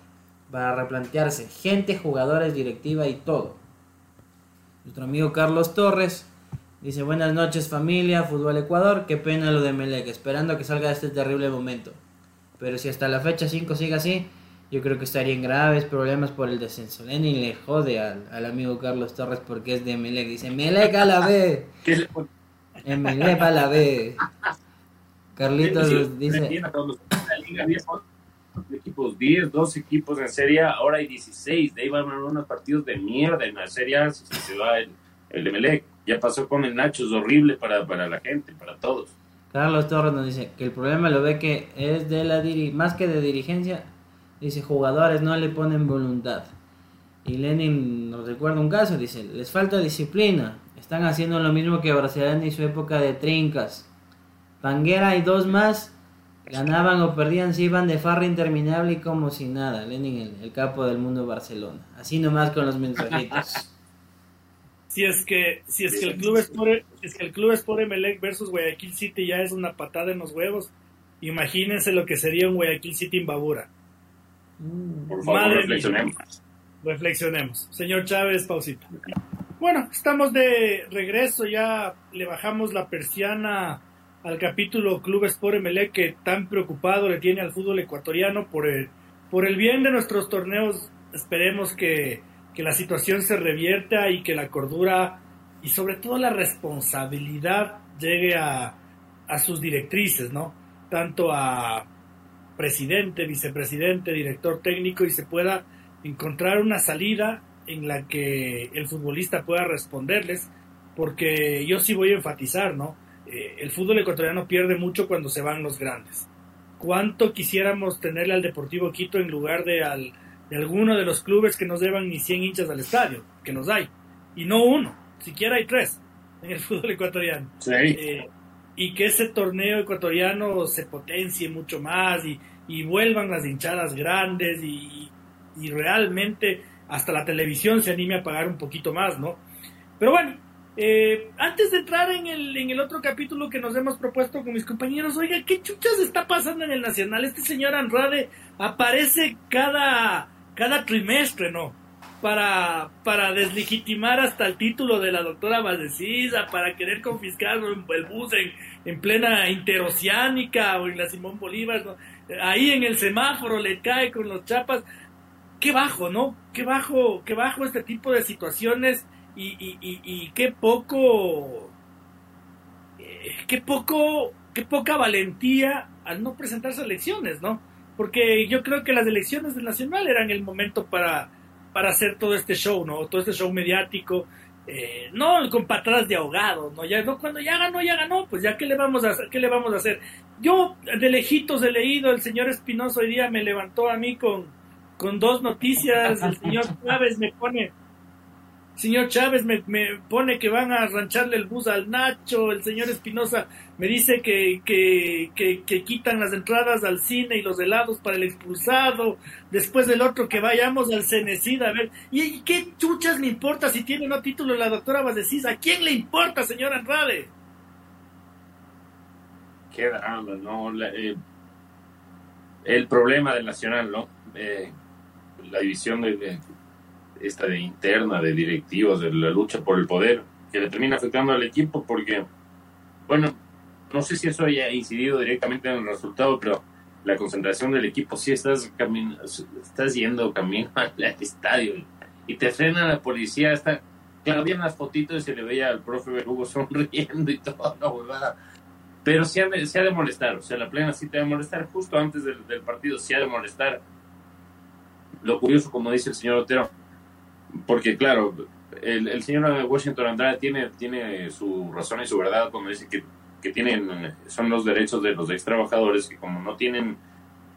para replantearse gente, jugadores, directiva y todo. Nuestro amigo Carlos Torres dice buenas noches familia, Fútbol Ecuador, qué pena lo de Melec, esperando que salga este terrible momento. Pero si hasta la fecha 5 sigue así, yo creo que estaría en graves problemas por el descenso. Lenin le jode al, amigo Carlos Torres porque es de Melec. Dice, Melec a la B. Melec a la B. Carlitos dice... equipos 10, 12 equipos en Serie ahora hay 16, de ahí van a haber unos partidos de mierda en la Serie A, si se va el, el Melec. Ya pasó con el Nacho, es horrible para, para la gente, para todos. Carlos Torres nos dice que el problema lo ve que es de la diri más que de dirigencia, dice jugadores no le ponen voluntad. Y Lenin nos recuerda un caso, dice, les falta disciplina, están haciendo lo mismo que Barcelona y su época de trincas. Panguera y dos más ganaban o perdían, se iban de farra interminable y como si nada. Lenin, el, el capo del mundo Barcelona. Así nomás con los mensajitos. si es que si es que el club Sport, es que el club Sport Emelec versus Guayaquil City ya es una patada en los huevos, imagínense lo que sería un Guayaquil City Imbabura. Mm. Por favor, reflexionemos. Reflexionemos. Señor Chávez, pausita. Bueno, estamos de regreso, ya le bajamos la persiana al capítulo Club Sport Emelec que tan preocupado le tiene al fútbol ecuatoriano por el, por el bien de nuestros torneos. Esperemos que que la situación se revierta y que la cordura y sobre todo la responsabilidad llegue a, a sus directrices, ¿no? Tanto a presidente, vicepresidente, director técnico y se pueda encontrar una salida en la que el futbolista pueda responderles, porque yo sí voy a enfatizar, ¿no? Eh, el fútbol ecuatoriano pierde mucho cuando se van los grandes. cuánto quisiéramos tenerle al Deportivo Quito en lugar de, al, de alguno de los clubes que nos llevan ni 100 hinchas al estadio, que nos hay, y no uno, siquiera hay tres en el fútbol ecuatoriano. Eh, y que ese torneo ecuatoriano se potencie mucho más y, y vuelvan las hinchadas grandes y, y, realmente hasta la televisión se anime a pagar un poquito más, ¿no? Pero bueno, eh, antes de entrar en el, en el otro capítulo que nos hemos propuesto con mis compañeros, oiga, ¿qué chuchas está pasando en el Nacional? Este señor Andrade aparece cada, cada trimestre, ¿no? Para, para deslegitimar hasta el título de la doctora Valdecisa, para querer confiscar el bus en, en plena interoceánica o en la Simón Bolívar, ¿no? ahí en el semáforo le cae con los chapas. Qué bajo, ¿no? Qué bajo, qué bajo este tipo de situaciones y, y, y, qué poco, eh, qué poco, qué poca valentía al no presentarse a elecciones, ¿no? Porque yo creo que las elecciones del Nacional eran el momento para, para hacer todo este show, ¿no? Todo este show mediático, eh, no con patadas de ahogado, ¿no? Ya, no, cuando ya ganó, ya ganó, pues ya qué le vamos a hacer, qué le vamos a hacer. Yo de lejitos he leído, el señor Espinoso hoy día me levantó a mí con, con dos noticias, el señor Chávez me pone, señor Chávez me, pone que van a arrancharle el bus al Nacho, el señor Espinosa me dice que, que, que, quitan las entradas al cine y los helados para el expulsado, después del otro que vayamos al Cenecida a ver, ¿y qué chuchas me importa si tiene o no título la doctora Badecís? ¿A quién le importa, señor Andrade? Qué drama, ¿no? Eh, el problema del Nacional, ¿no? Eh, la división de, esta de interna de directivos, de la lucha por el poder, que le termina afectando al equipo porque, bueno, no sé si eso haya incidido directamente en el resultado, pero la concentración del equipo, si estás, estás yendo camino al estadio y te frena la policía, está, claro, había unas fotitos y se le veía al profe Berugo sonriendo y todo, no, huevada. Pero sí ha, de, ha de molestar, o sea, la plena sí te ha de molestar, justo antes del, del partido sí ha de molestar. Lo curioso, como dice el señor Otero, porque claro, el, el señor Washington Andrade tiene, tiene su razón y su verdad cuando dice que, que tienen, son los derechos de los ex trabajadores que como no tienen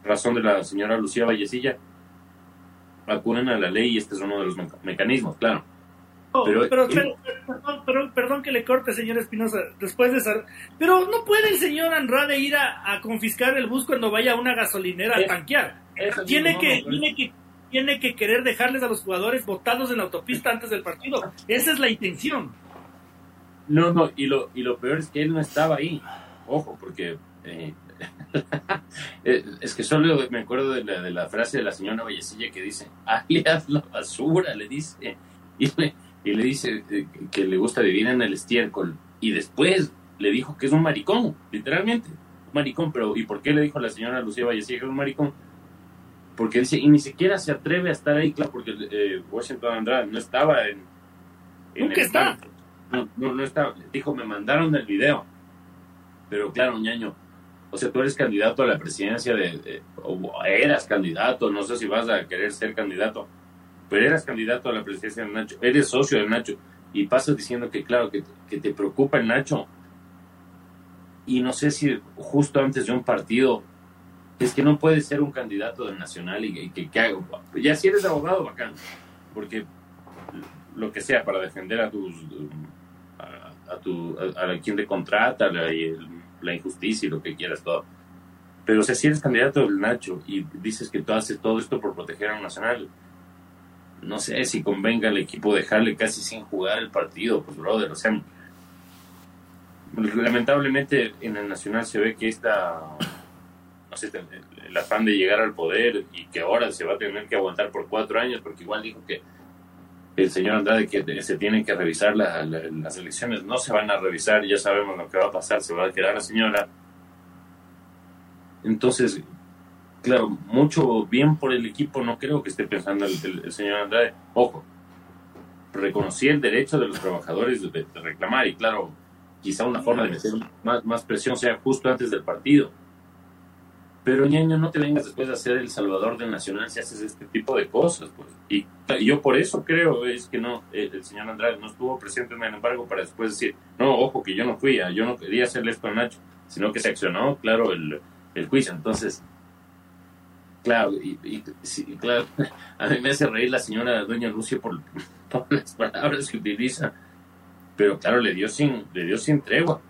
razón de la señora Lucía Vallecilla, acuden a la ley y este es uno de los mecanismos, claro. pero, pero, perdón, que le corte, señor Espinosa, después de esa... Pero no puede el señor Andrade ir a, confiscar el bus cuando vaya a una gasolinera a tanquear. Tiene que, tiene que tiene que querer dejarles a los jugadores botados en la autopista antes del partido. Esa es la intención. No, no, y lo, y lo peor es que él no estaba ahí. Ojo, porque eh, eh, es que solo me acuerdo de la, de la frase de la señora Vallecilla que dice, alias la basura, le dice, y le, y le dice eh, que le gusta vivir en el estiércol. Y después le dijo que es un maricón, literalmente, un maricón. Pero ¿y por qué le dijo la señora Lucía Vallecilla que es un maricón? Porque dice, y ni siquiera se atreve a estar ahí, claro, porque eh, Washington Andrade no estaba en... en ¿Nunca está? No, no, no estaba, dijo, me mandaron el video, pero claro, ñaño, o sea, tú eres candidato a la presidencia de, o eras candidato, no sé si vas a querer ser candidato, pero eras candidato a la presidencia de Nacho, eres socio de Nacho, y pasas diciendo que, claro, que, que te preocupa el Nacho, y no sé si justo antes de un partido es que no puedes ser un candidato del Nacional y, que, haga. Ya si eres abogado, bacán, porque lo que sea para defender a tus. a, tu, a, quien te contrata, la, injusticia y lo que quieras, todo. Pero si eres candidato del Nacho y dices que tú haces todo esto por proteger a un Nacional, no sé si convenga al equipo dejarle casi sin jugar el partido, pues brother, o sea. Lamentablemente en el Nacional se ve que esta el, afán de llegar al poder y que ahora se va a tener que aguantar por cuatro años, porque igual dijo que el señor Andrade que se tienen que revisar las elecciones, no se van a revisar, ya sabemos lo que va a pasar, se va a quedar la señora. Entonces, claro, mucho bien por el equipo, no creo que esté pensando el, señor Andrade. Ojo, reconocí el derecho de los trabajadores de, reclamar y claro, quizá una forma de meter más, más presión sea justo antes del partido pero ñaño, no te vengas después a ser el salvador del Nacional si haces este tipo de cosas. Pues. Y yo por eso creo es que no, el señor Andrade no estuvo presente en el embargo para después decir, no, ojo, que yo no fui, yo no quería hacerle esto a Nacho, sino que se accionó, claro, el, el juicio. Entonces, claro, y, y- sí, claro, a mí me hace reír la señora Doña Lucia por, por las palabras que utiliza, pero claro, le dio sin, le dio sin tregua.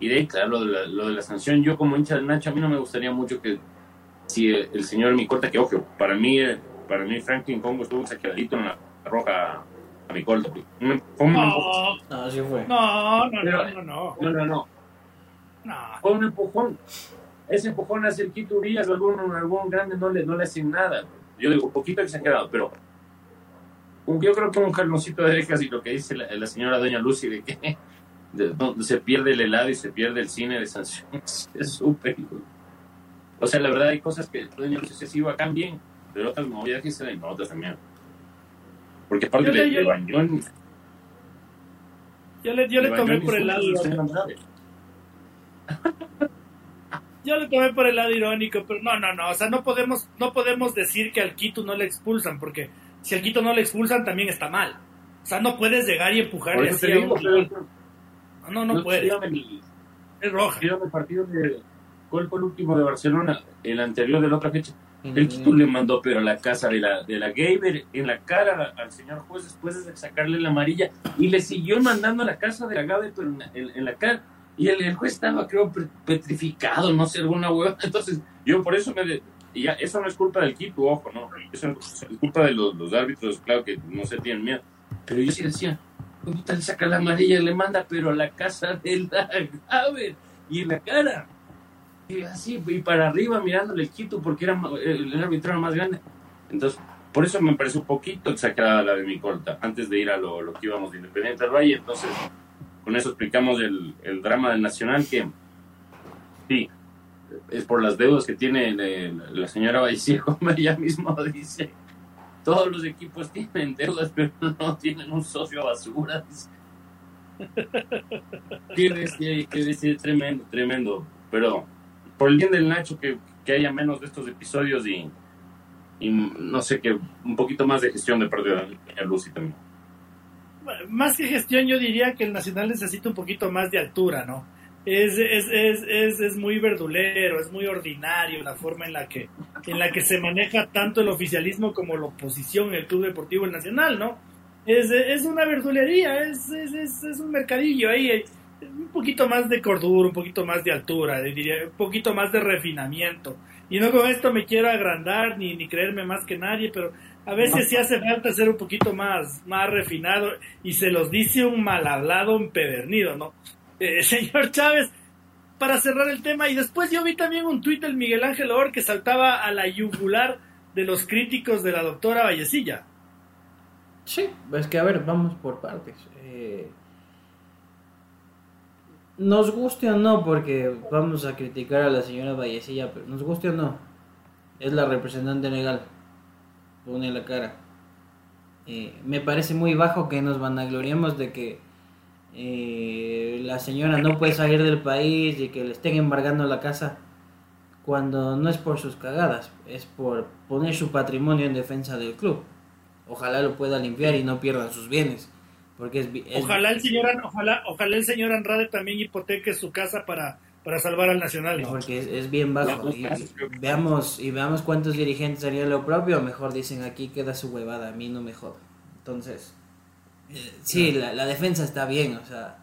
Y de ahí, claro, lo de, la, lo de la sanción, yo como hincha del Nacho, a mí no me gustaría mucho que si el, el señor mi corta, que ojo, para mí, para mí Franklin Congo estuvo exageradito en la roja a mi corta. No, No, así fue. no, no, Pero- no, no, no, no, no. no. Fue un empujón. Ese empujón hacia el Quito Urias, algún, algún grande no le, no le hacen nada. Yo digo, un poquito exagerado, pero un- yo creo que un jaloncito de orejas y lo que dice la, la señora Doña Lucy de que se pierde el helado y se pierde el cine de sanciones. Es súper. O sea, la verdad hay cosas que Lucy se sí bacán bien, pero otras no, ya que se den otras también. Porque aparte Yo le- le, yo- le bañó en- Yo le, yo le tomé por el lado. Yo le tomé por el lado irónico, pero no, no, no. O sea, no podemos, no podemos decir que al Quito no le expulsan, porque si al Quito no le expulsan también está mal. O sea, no puedes llegar y empujarle así a un pero- No, no, puedes. dígame el- Es roja. ¿Vieron el partido de ¿Cuál fue el último de Barcelona? El anterior de la otra fecha. El Quito le mandó, pero a la casa de la, de la Gaber en la cara al señor juez después de sacarle la amarilla y le siguió mandando a la casa de la Gaber, pero en, la- en- en la cara. Y el, el juez estaba, creo, pe- petrificado, no sé, alguna hueva. Entonces, yo por eso me. de- y ya, eso no es culpa del Quito, ojo, no. Eso es culpa de los, los árbitros, claro que no se tienen miedo. Pero yo sí decía, le saca la amarilla y le manda, pero a la casa de la y en la cara. Y así, y para arriba mirándole el Quito porque era el, el árbitro más grande. Entonces, por eso me parece un poquito exagerada la de mi corta, antes de ir a lo, que íbamos de Independiente del Valle. Entonces, con eso explicamos el, el drama del Nacional, que sí, es por las deudas que tiene eh, la señora Vallecillo, ella misma dice. Todos los equipos tienen deudas, pero no tienen un socio basura. dice. Qué decir, qué decir, tremendo, tremendo. Pero por el bien del Nacho, que, que haya menos de estos episodios y, y no sé, que un poquito más de gestión de pérdida de Lucy también. Más que gestión, yo diría que el Nacional necesita un poquito más de altura, ¿no? Es, es, es, es, muy verdulero, es muy ordinario la forma en la que en la que se maneja tanto el oficialismo como la oposición el Club Deportivo Nacional, ¿no? Es, es una verdulería, es, es, un mercadillo ahí, eh, un poquito más de cordura, un poquito más de altura, diría, un poquito más de refinamiento. Y no con esto me quiero agrandar ni, ni creerme más que nadie, pero a veces sí hace falta ser un poquito más, más refinado y se los dice un mal hablado empedernido, ¿no? Eh, señor Chávez, para cerrar el tema, y después yo vi también un tuit del Miguel Ángel Or que saltaba a la yugular de los críticos de la doctora Vallecilla. Sí, es que a ver, vamos por partes. Eh, nos guste o no, porque vamos a criticar a la señora Vallecilla, pero nos guste o no, es la representante legal. Pone la cara. Eh, me parece muy bajo que nos vanagloriemos de que eh, la señora no puede salir del país y que le estén embargando la casa cuando no es por sus cagadas, es por poner su patrimonio en defensa del club. Ojalá lo pueda limpiar y no pierdan sus bienes. Porque es, vi- es- Ojalá el señor, ojalá, ojalá el señor Andrade también hipoteque su casa para, para salvar al Nacional. ¿no? porque es, es bien bajo. Y, y veamos, y veamos cuántos dirigentes harían lo propio. Mejor dicen aquí queda su huevada, a mí no me joda. Entonces, eh, sí, la, la defensa está bien. O sea,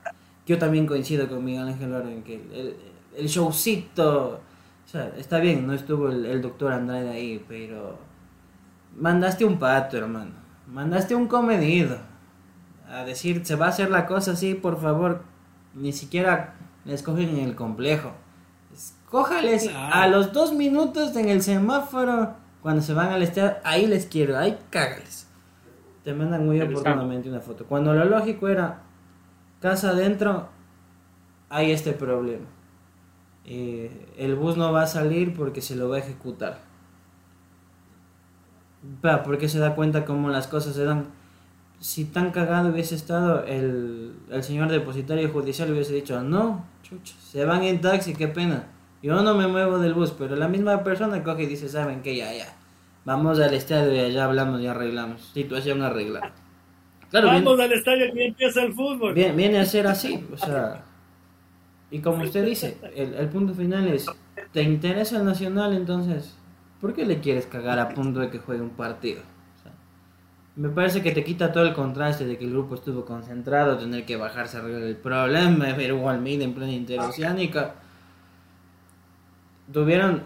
yo también coincido con Miguel Ángel Oro en que el, el showcito, o sea, está bien, no estuvo el, el doctor Andrade ahí, pero mandaste un pato, hermano. Mandaste un comedido. A decir, se va a hacer la cosa así, por favor. Ni siquiera les cogen en el complejo. Escójales Claro. a los dos minutos en el semáforo. Cuando se van al estadio, ahí les quiero, ahí cágales. Te mandan muy oportunamente una foto. Cuando lo lógico era casa adentro, hay este problema. Eh, el bus no va a salir porque se lo va a ejecutar. Porque se da cuenta cómo las cosas se dan. Si tan cagado hubiese estado, el, el señor depositario judicial hubiese dicho, no, chucha, se van en taxi, qué pena. Yo no me muevo del bus, pero la misma persona coge y dice, saben que ya, ya. Vamos al estadio y allá hablamos y arreglamos. Situación arreglada. Claro, Vamos viene, al estadio que empieza el fútbol. viene, viene a ser así. O sea, Y como usted dice, el, el punto final es, ¿te interesa el Nacional entonces? ¿Por qué le quieres cagar a punto de que juegue un partido? Me parece que te quita todo el contraste de que el grupo estuvo concentrado, tener que bajarse a arreglar el problema, ver Walmid en plena interoceánica. Tuvieron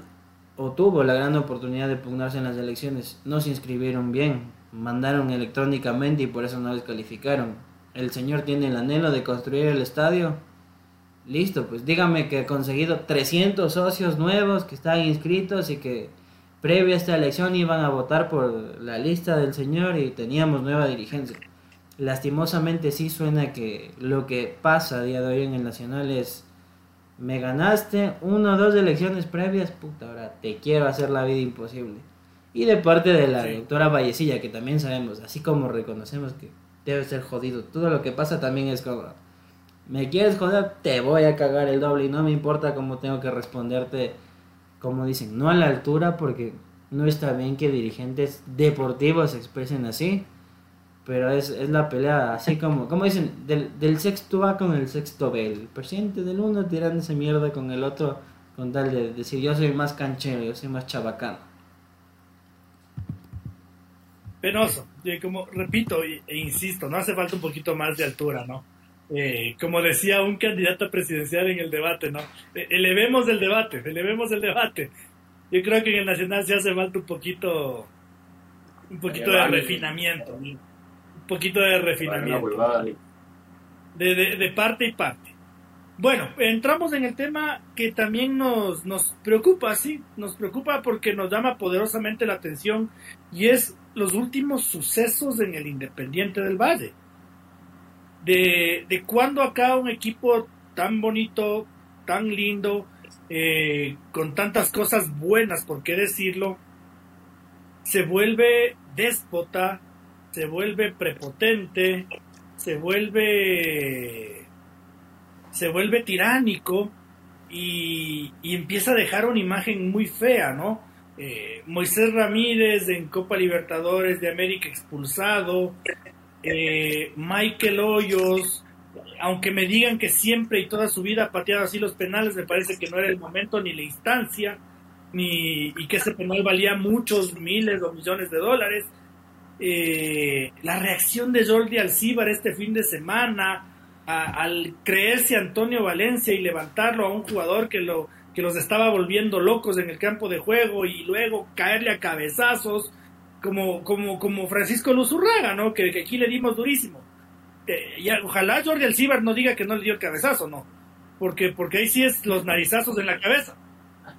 o tuvo la gran oportunidad de pugnarse en las elecciones, no se inscribieron bien, mandaron electrónicamente y por eso no les calificaron. El señor tiene el anhelo de construir el estadio. Listo, pues dígame que ha conseguido 300 socios nuevos que están inscritos y que previo a esta elección iban a votar por la lista del señor y teníamos nueva dirigencia. Lastimosamente sí suena que lo que pasa a día de hoy en el Nacional es me ganaste una o dos elecciones previas, puta, ahora te quiero hacer la vida imposible. Y de parte de la doctora Vallecilla, que también sabemos, así como reconocemos que debe ser jodido, todo lo que pasa también es como, me quieres joder, te voy a cagar el doble y no me importa cómo tengo que responderte, como dicen, no a la altura, porque no está bien que dirigentes deportivos se expresen así pero es, es la pelea así como, como dicen, del, del sexto A con el sexto B. El presidente del uno tirándose mierda con el otro con tal de decir yo soy más canchero, yo soy más chabacano. Penoso. Y como repito e, e insisto, no hace falta un poquito más de altura, ¿no? Eh, como decía un candidato presidencial en el debate, ¿no? E, elevemos el debate, elevemos el debate. Yo creo que en el Nacional se hace falta un poquito, un poquito de refinamiento. ¿no? poquito de refinamiento. De, de, de, parte y parte. Bueno, entramos en el tema que también nos, nos preocupa, sí, nos preocupa porque nos llama poderosamente la atención y es los últimos sucesos en el Independiente del Valle. De, de cuando acá un equipo tan bonito, tan lindo, eh, con tantas cosas buenas, por qué decirlo, se vuelve déspota, se vuelve prepotente, se vuelve se vuelve tiránico y, y empieza a dejar una imagen muy fea, ¿no? Eh, Moisés Ramírez en Copa Libertadores de América expulsado, eh, Michael Hoyos, aunque me digan que siempre y toda su vida ha pateado así los penales, me parece que no era el momento ni la instancia, ni, y que ese penal valía muchos miles o millones de dólares eh, la reacción de Jordi Alcíbar este fin de semana, al creerse Antonio Valencia y levantarlo a un jugador que, lo, que los estaba volviendo locos en el campo de juego y luego caerle a cabezazos, como, como, como Francisco Luzurraga, ¿no? Que, que aquí le dimos durísimo. Eh, y ojalá Jordi Alcíbar no diga que no le dio el cabezazo, ¿no? Porque, porque ahí sí es los narizazos en la cabeza.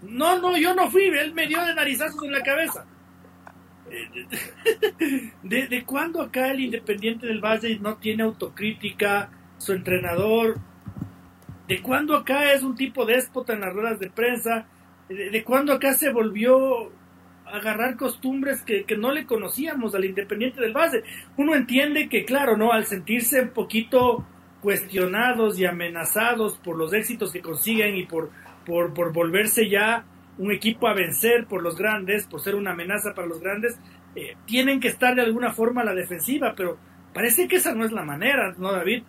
No, no, yo no fui, él me dio de narizazos en la cabeza. ¿De, de cuándo acá el Independiente del Valle no tiene autocrítica? Su entrenador. ¿De cuándo acá es un tipo déspota en las ruedas de prensa? ¿De, de cuándo acá se volvió a agarrar costumbres que, que, no le conocíamos al Independiente del Valle? Uno entiende que, claro, ¿no? Al sentirse un poquito cuestionados y amenazados por los éxitos que consiguen y por, por, por volverse ya un equipo a vencer por los grandes, por ser una amenaza para los grandes, eh, tienen que estar de alguna forma a la defensiva, pero parece que esa no es la manera, ¿no, David?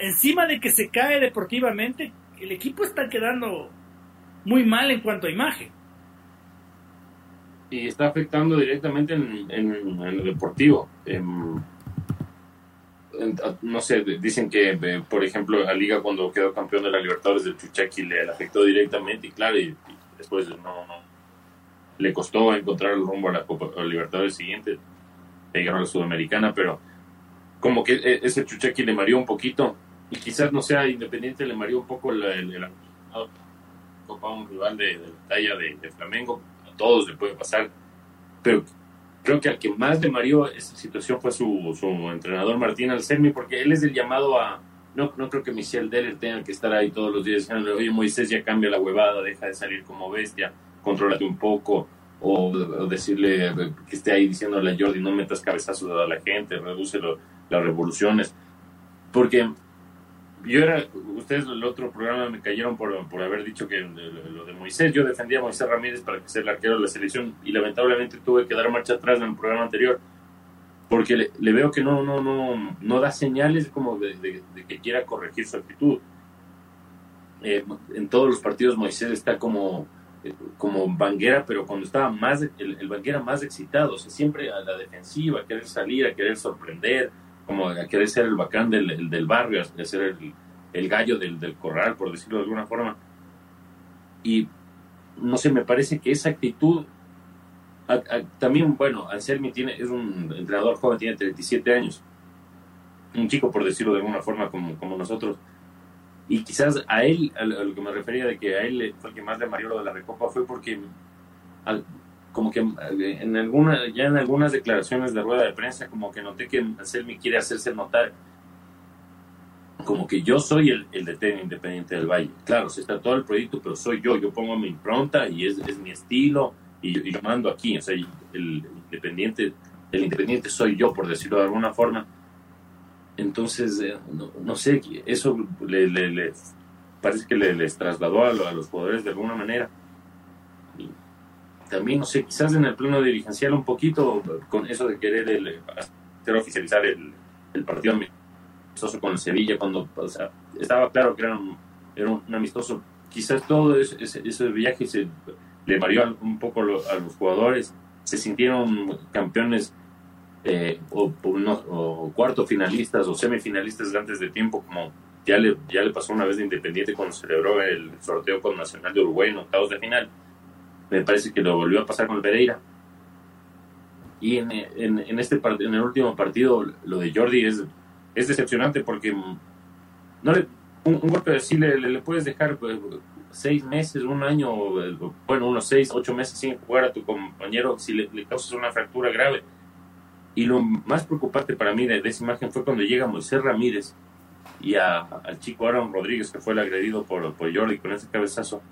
Encima de que se cae deportivamente, el equipo está quedando muy mal en cuanto a imagen. Y está afectando directamente en, en, lo deportivo. En, no sé, dicen que, por ejemplo, la Liga cuando quedó campeón de la Libertadores del Chuchaki le afectó directamente y claro, y, después no, le costó encontrar el rumbo a la Copa Libertadores siguiente, llegaron a la Sudamericana, pero como que e, ese Chuchaki le mareó un poquito. Y quizás no sea independiente, le mareó un poco el, el, Copa un rival de, la talla de, Flamengo, a todos le puede pasar, pero creo que al que más le mareó esta situación fue su, su entrenador Martín Alcermi, porque él es el llamado a. No, no creo que Michel Deller tenga que estar ahí todos los días diciendo, oye, Moisés ya cambia la huevada, deja de salir como bestia, contrólate un poco, o, decirle que esté ahí diciéndole a Jordi, no metas cabezazos a la gente, reduce lo, las revoluciones. Porque yo era, ustedes el otro programa me cayeron por, por haber dicho que lo de Moisés, yo defendía a Moisés Ramírez para que sea el arquero de la selección y lamentablemente tuve que dar marcha atrás en el programa anterior porque le, le veo que no, no, no, no da señales como de, de, de, que quiera corregir su actitud. eh, en todos los partidos Moisés está como, eh, como banguera, pero cuando estaba más, el, el banguera más excitado, o sea, siempre a la defensiva, a querer salir, a querer sorprender, como a querer ser el bacán del, del barrio, a ser el, el gallo del, del, corral, por decirlo de alguna forma. Y no sé, me parece que esa actitud, también, bueno, Anselmi tiene, es un entrenador joven, tiene 37 años, un chico, por decirlo de alguna forma, como, como nosotros. Y quizás a él, a lo que me refería de que a él fue el que más le mareó lo de la recopa, fue porque como que en alguna, ya en algunas declaraciones de rueda de prensa, como que noté que Anselmi quiere hacerse notar como que yo soy el, el DT Independiente del Valle. Claro, se está todo el proyecto, pero soy yo, yo pongo mi impronta y es, es mi estilo y yo, mando aquí, o sea, el, independiente, el independiente soy yo, por decirlo de alguna forma. Entonces, eh, no, sé, eso le, le, parece que les trasladó a, a, los jugadores de alguna manera. También, no sé, quizás en el plano dirigencial un poquito con eso de querer el, hacer oficializar el, partido amistoso con Sevilla, cuando o estaba claro que era un, era un amistoso. Quizás todo ese, ese, viaje se le varió un poco a los jugadores, se sintieron campeones eh, o, o, cuarto finalistas o semifinalistas antes de tiempo, como ya le, ya le pasó una vez de Independiente cuando celebró el sorteo con Nacional de Uruguay en octavos de final. Me parece que lo volvió a pasar con el Pereira. Y en, en, este en el último partido, lo de Jordi es, es decepcionante porque no un, golpe así le, le, puedes dejar pues, seis meses, un año, bueno, unos seis, ocho meses sin jugar a tu compañero si le, le causas una fractura grave y lo más preocupante para mí de, esa imagen fue cuando llega Moisés Ramírez y al chico Aaron Rodríguez, que fue el agredido por, por Jordi con ese cabezazo,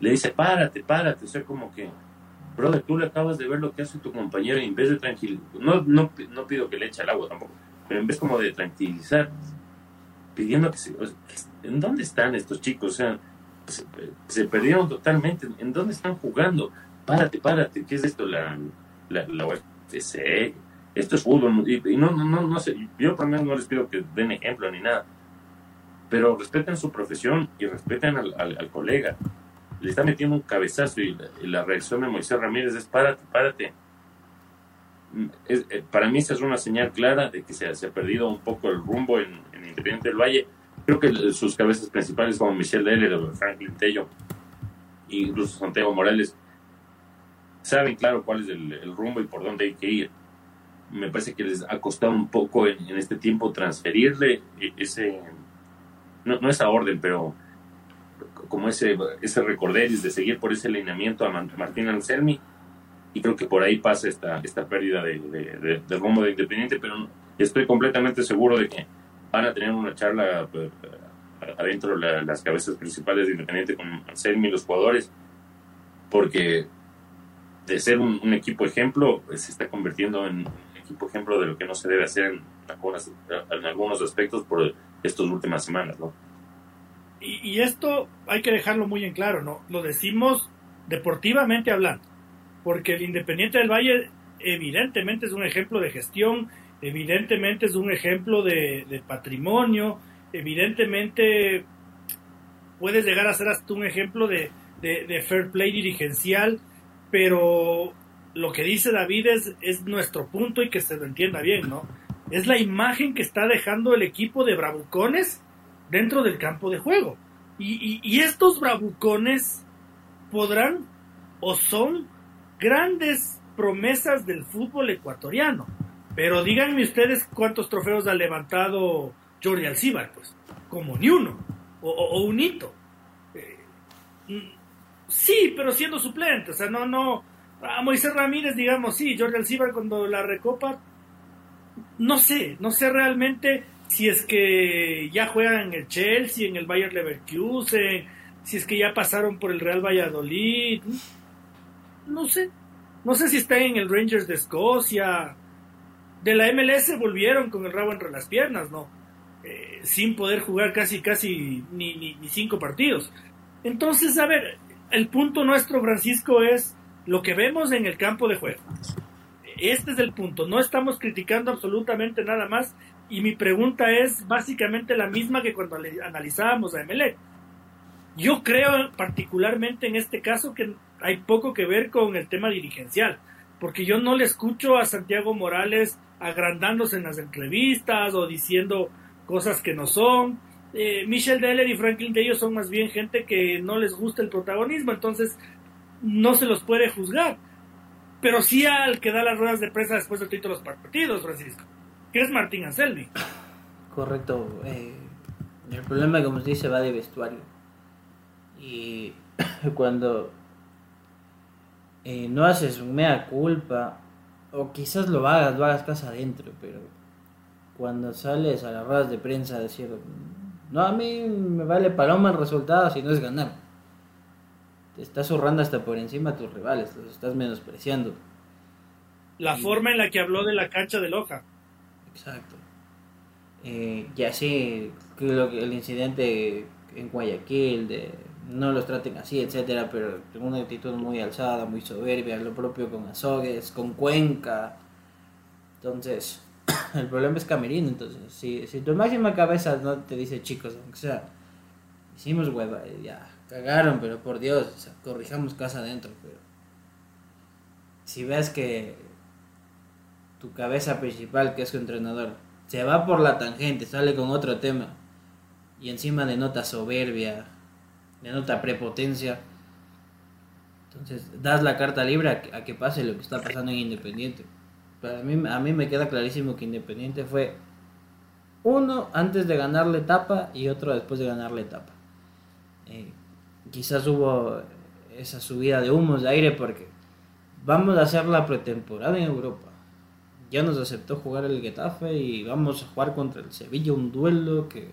le dice, párate, párate. O sea, como que, brother, tú le acabas de ver lo que hace tu compañero y en vez de tranquilizar, no, no, no pido que le eche el agua tampoco, pero en vez como de tranquilizar, pidiendo que se... ¿En dónde están estos chicos? O sea, se, perdieron totalmente. ¿En dónde están jugando? Párate, párate. ¿Qué es esto? La, la, la UFC, esto es fútbol, y, no, no, no, sé, yo también no les pido que den ejemplo ni nada, pero respeten su profesión y respeten al, colega. Le está metiendo un cabezazo y la, reacción de Moisés Ramírez es párate, párate. Mm, eh, para mí esa es una señal clara de que se, ha perdido un poco el rumbo en, Independiente del Valle. Creo que sus cabezas principales como Michel Deller, Franklin Tello, incluso Santiago Morales, saben claro cuál es el, rumbo y por dónde hay que ir me parece que les ha costado un poco en, este tiempo transferirle e, ese, no, no, esa orden, pero como ese, ese recorderis de seguir por ese alineamiento a Martín Anselmi, y creo que por ahí pasa esta, esta pérdida de, de, de, rumbo de Independiente, pero estoy completamente seguro de que van a tener una charla pues, adentro de las cabezas principales de Independiente con Anselmi y los jugadores, porque de ser un, un equipo ejemplo, pues, se está convirtiendo en por ejemplo, de lo que no se debe hacer en, en algunos aspectos por estas últimas semanas, ¿no? Y, esto hay que dejarlo muy en claro, ¿no? Lo decimos deportivamente hablando, porque el Independiente del Valle evidentemente es un ejemplo de gestión, evidentemente es un ejemplo de, patrimonio, evidentemente puedes llegar a ser hasta un ejemplo de fair play dirigencial, pero lo que dice David es, es nuestro punto y que se lo entienda bien, ¿no? Es la imagen que está dejando el equipo de bravucones dentro del campo de juego. Y, y, estos bravucones podrán o son grandes promesas del fútbol ecuatoriano. Pero díganme ustedes cuántos trofeos ha levantado Jordi Alcibar, pues, como ni uno, o, un hito. Eh, mm, sí, pero siendo suplente, o sea, no, no, a Moisés Ramírez, digamos, sí, Jorge Alcibar cuando la recopa, no sé, no sé realmente si es que ya juegan en el Chelsea, en el Bayer Leverkusen, si es que ya pasaron por el Real Valladolid, no sé, no sé si están en el Rangers de Escocia, de la MLS volvieron con el rabo entre las piernas, ¿no? Eh, sin poder jugar casi, casi ni, ni, ni cinco partidos. Entonces, a ver, el punto nuestro, Francisco, es lo que vemos en el campo de juego. Este es el punto. No estamos criticando absolutamente nada más. Y mi pregunta es básicamente la misma que cuando analizábamos a Emelec. Yo creo particularmente en este caso que hay poco que ver con el tema dirigencial, porque yo no le escucho a Santiago Morales agrandándose en las entrevistas o diciendo cosas que no son. Eh, Michel Deller y Franklin de ellos son más bien gente que no les gusta el protagonismo, entonces no se los puede juzgar. Pero sí al que da las ruedas de prensa después de todos los partidos, Francisco, que es Martín Anselmi. Correcto. Eh, el problema, como se dice, va de vestuario. Y cuando eh, no haces mea culpa, o quizás lo hagas, lo hagas casa adentro, pero cuando sales a las ruedas de prensa a decir, no, a mí me vale paloma el resultado si no es ganar. Te estás zurrando hasta por encima a tus rivales, los estás menospreciando. La forma en la que habló de la cancha de Loja. Exacto. Eh, y así, el incidente en Guayaquil, de no los traten así, etcétera, pero una actitud muy alzada, muy soberbia, lo propio con Azogues, con Cuenca. Entonces, el problema es Camerino. Entonces, si, si tu máxima cabeza no te dice, chicos, aunque sea, hicimos hueva, ya, cagaron, pero por Dios, corrijamos casa adentro, pero si ves que tu cabeza principal, que es tu entrenador, se va por la tangente, sale con otro tema, y encima denota soberbia, denota prepotencia, entonces das la carta libre a que pase lo que está pasando en Independiente. Para mí, a mí me queda clarísimo que Independiente fue uno antes de ganar la etapa y otro después de ganar la etapa. Eh, quizás hubo esa subida de humos de aire porque vamos a hacer la pretemporada en Europa. Ya nos aceptó jugar el Getafe y vamos a jugar contra el Sevilla, un duelo que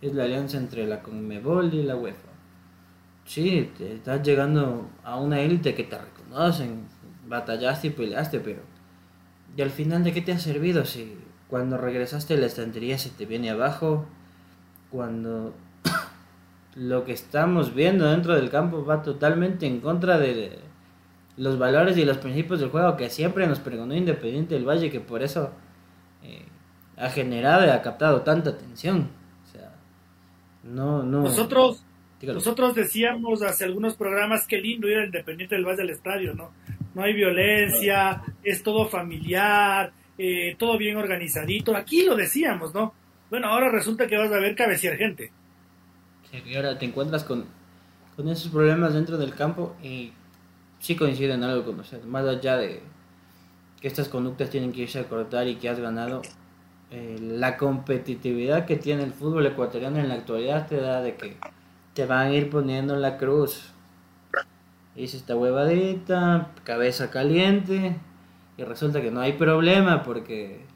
es la alianza entre la Conmebol y la UEFA. Sí, te estás llegando a una élite que te reconocen, batallaste y peleaste, pero ¿y al final de qué te ha servido si cuando regresaste la estantería se te viene abajo? Cuando lo que estamos viendo dentro del campo va totalmente en contra de los valores y los principios del juego que siempre nos pregonó Independiente del Valle, que por eso eh, ha generado y ha captado tanta atención. O sea, no, no. Nosotros, nosotros decíamos hace algunos programas que lindo ir al Independiente del Valle al estadio, ¿no? No hay violencia, es todo familiar, eh, todo bien organizadito. Aquí lo decíamos, ¿no? Bueno, ahora resulta que vas a ver cabecear gente y ahora te encuentras con, con esos problemas dentro del campo y sí coinciden en algo con nosotros, más allá de que estas conductas tienen que irse a cortar y que has ganado, eh, la competitividad que tiene el fútbol ecuatoriano en la actualidad te da de que te van a ir poniendo en la cruz. Hice esta huevadita, cabeza caliente, y resulta que no hay problema porque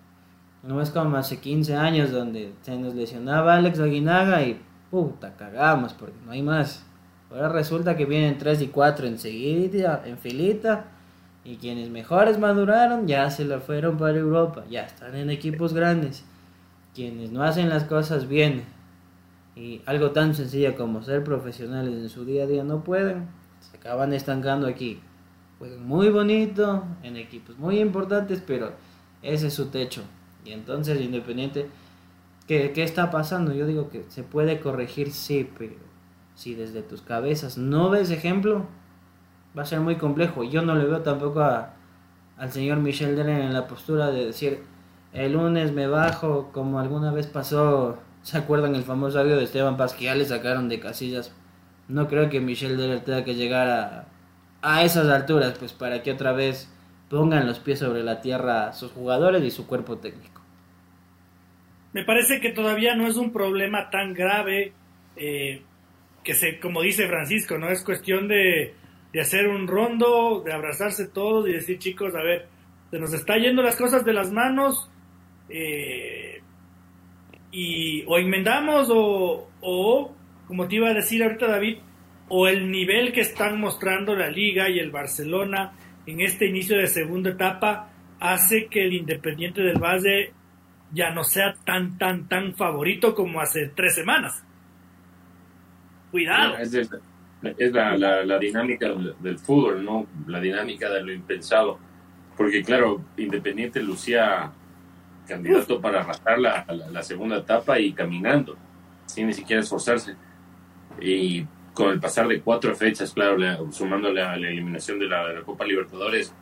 no es como hace 15 años donde se nos lesionaba Alex Aguinaga y puta, cagamos porque no hay más. Ahora resulta que vienen 3 y 4 enseguida, en filita, y quienes mejores maduraron ya se la fueron para Europa, ya están en equipos grandes. Quienes no hacen las cosas bien y algo tan sencillo como ser profesionales en su día a día no pueden, se acaban estancando aquí. Muy bonito, en equipos muy importantes, pero ese es su techo. Y entonces Independiente ¿Qué, ¿Qué está pasando? Yo digo que se puede corregir, sí, pero si desde tus cabezas no ves ejemplo, va a ser muy complejo. Yo no le veo tampoco a, al señor Michel Deren en la postura de decir, el lunes me bajo, como alguna vez pasó, ¿se acuerdan el famoso audio de Esteban Paz que ya le sacaron de casillas? No creo que Michel Deren tenga que llegar a, a esas alturas, pues para que otra vez pongan los pies sobre la tierra sus jugadores y su cuerpo técnico. Me parece que todavía no es un problema tan grave eh, que se, como dice Francisco, no es cuestión de, de, hacer un rondo, de abrazarse todos y decir chicos, a ver, se nos está yendo las cosas de las manos eh, y o enmendamos o, o, como te iba a decir ahorita David, o el nivel que están mostrando la liga y el Barcelona en este inicio de segunda etapa hace que el Independiente del Valle ya no sea tan, tan, tan favorito como hace tres semanas. Cuidado. Es, la, la, dinámica del, fútbol, ¿no? La dinámica de lo impensado. Porque, claro, Independiente lucía candidato para arrastrar la, la, segunda etapa y caminando, sin ni siquiera esforzarse. Y con el pasar de cuatro fechas, claro, sumándole a la eliminación de la, Copa Libertadores,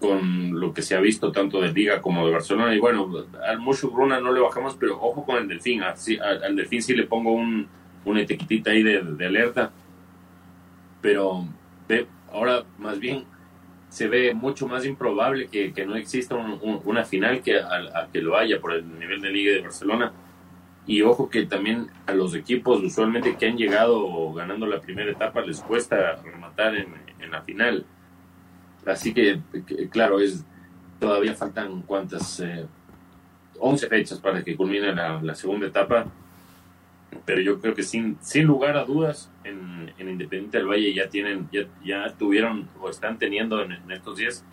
con lo que se ha visto tanto de Liga como de Barcelona. Y bueno, al Mushu Bruna no le bajamos, pero ojo con el Delfín. Así, al, Delfín sí le pongo un, una etiquetita ahí de, alerta. Pero ahora más bien se ve mucho más improbable que, que no exista una final que que lo haya por el nivel de Liga de Barcelona. Y ojo que también a los equipos usualmente que han llegado ganando la primera etapa les cuesta rematar en, en la final. Así que, claro, es todavía faltan cuántas, eh, 11 fechas para que culmine la segunda etapa pero yo creo que sin, sin lugar a dudas en, en Independiente del Valle ya tienen, ya, ya tuvieron o están teniendo en, estos días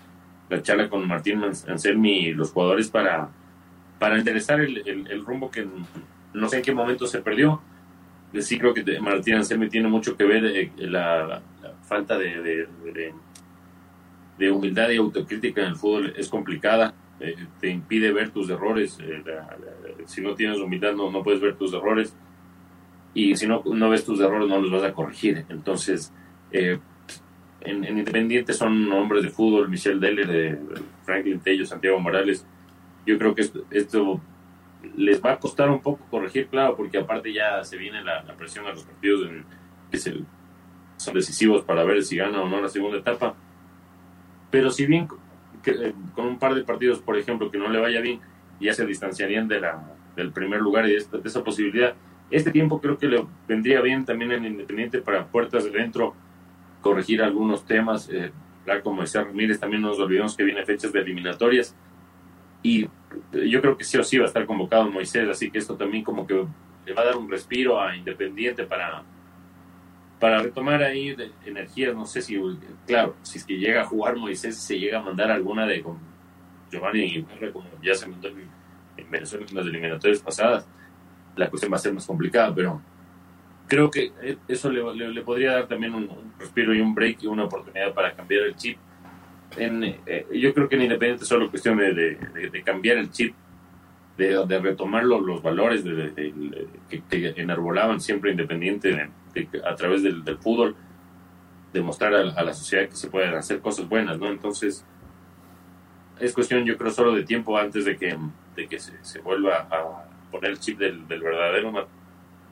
la charla con Martín Anselmi y los jugadores para, para enderezar el, el, rumbo que no sé en qué momento se perdió. Sí creo que Martín Anselmi tiene mucho que ver eh, la, falta de, de, humildad y autocrítica en el fútbol es complicada. Eh, te impide ver tus errores. Eh, si no tienes humildad no, no puedes ver tus errores y si no, no ves tus errores no los vas a corregir. Entonces, eh, en, Independiente son hombres de fútbol, Michelle Deller, de Franklin Tello, Santiago Morales. Yo creo que esto, les va a costar un poco corregir, claro, porque aparte ya se viene la, presión a los partidos que son decisivos para ver si gana o no la segunda etapa. Pero si bien eh, con un par de partidos, por ejemplo, que no le vaya bien, ya se distanciarían de la, del primer lugar y de esa posibilidad, este tiempo creo que le vendría bien también en Independiente para puertas de dentro corregir algunos temas. Eh, como decía Ramírez, también nos olvidamos que viene fechas de eliminatorias. Y yo creo que sí o sí va a estar convocado Moisés, así que esto también como que le va a dar un respiro a Independiente para, para retomar ahí de energías. No sé si, claro, si es que llega a jugar Moisés, se llega a mandar alguna de con Giovanni y como ya se mandó en Venezuela en las eliminatorias pasadas la cuestión va a ser más complicada, pero creo que eso le, podría dar también un, respiro y un break y una oportunidad para cambiar el chip. En, eh, yo creo que en Independiente es solo cuestión de, cambiar el chip, de, retomar los, valores que, que, enarbolaban siempre Independiente a través del, fútbol, demostrar a, a, la sociedad que se pueden hacer cosas buenas, ¿no? Entonces, es cuestión, yo creo, solo de tiempo antes de que, de que se, se vuelva a poner el chip del, verdadero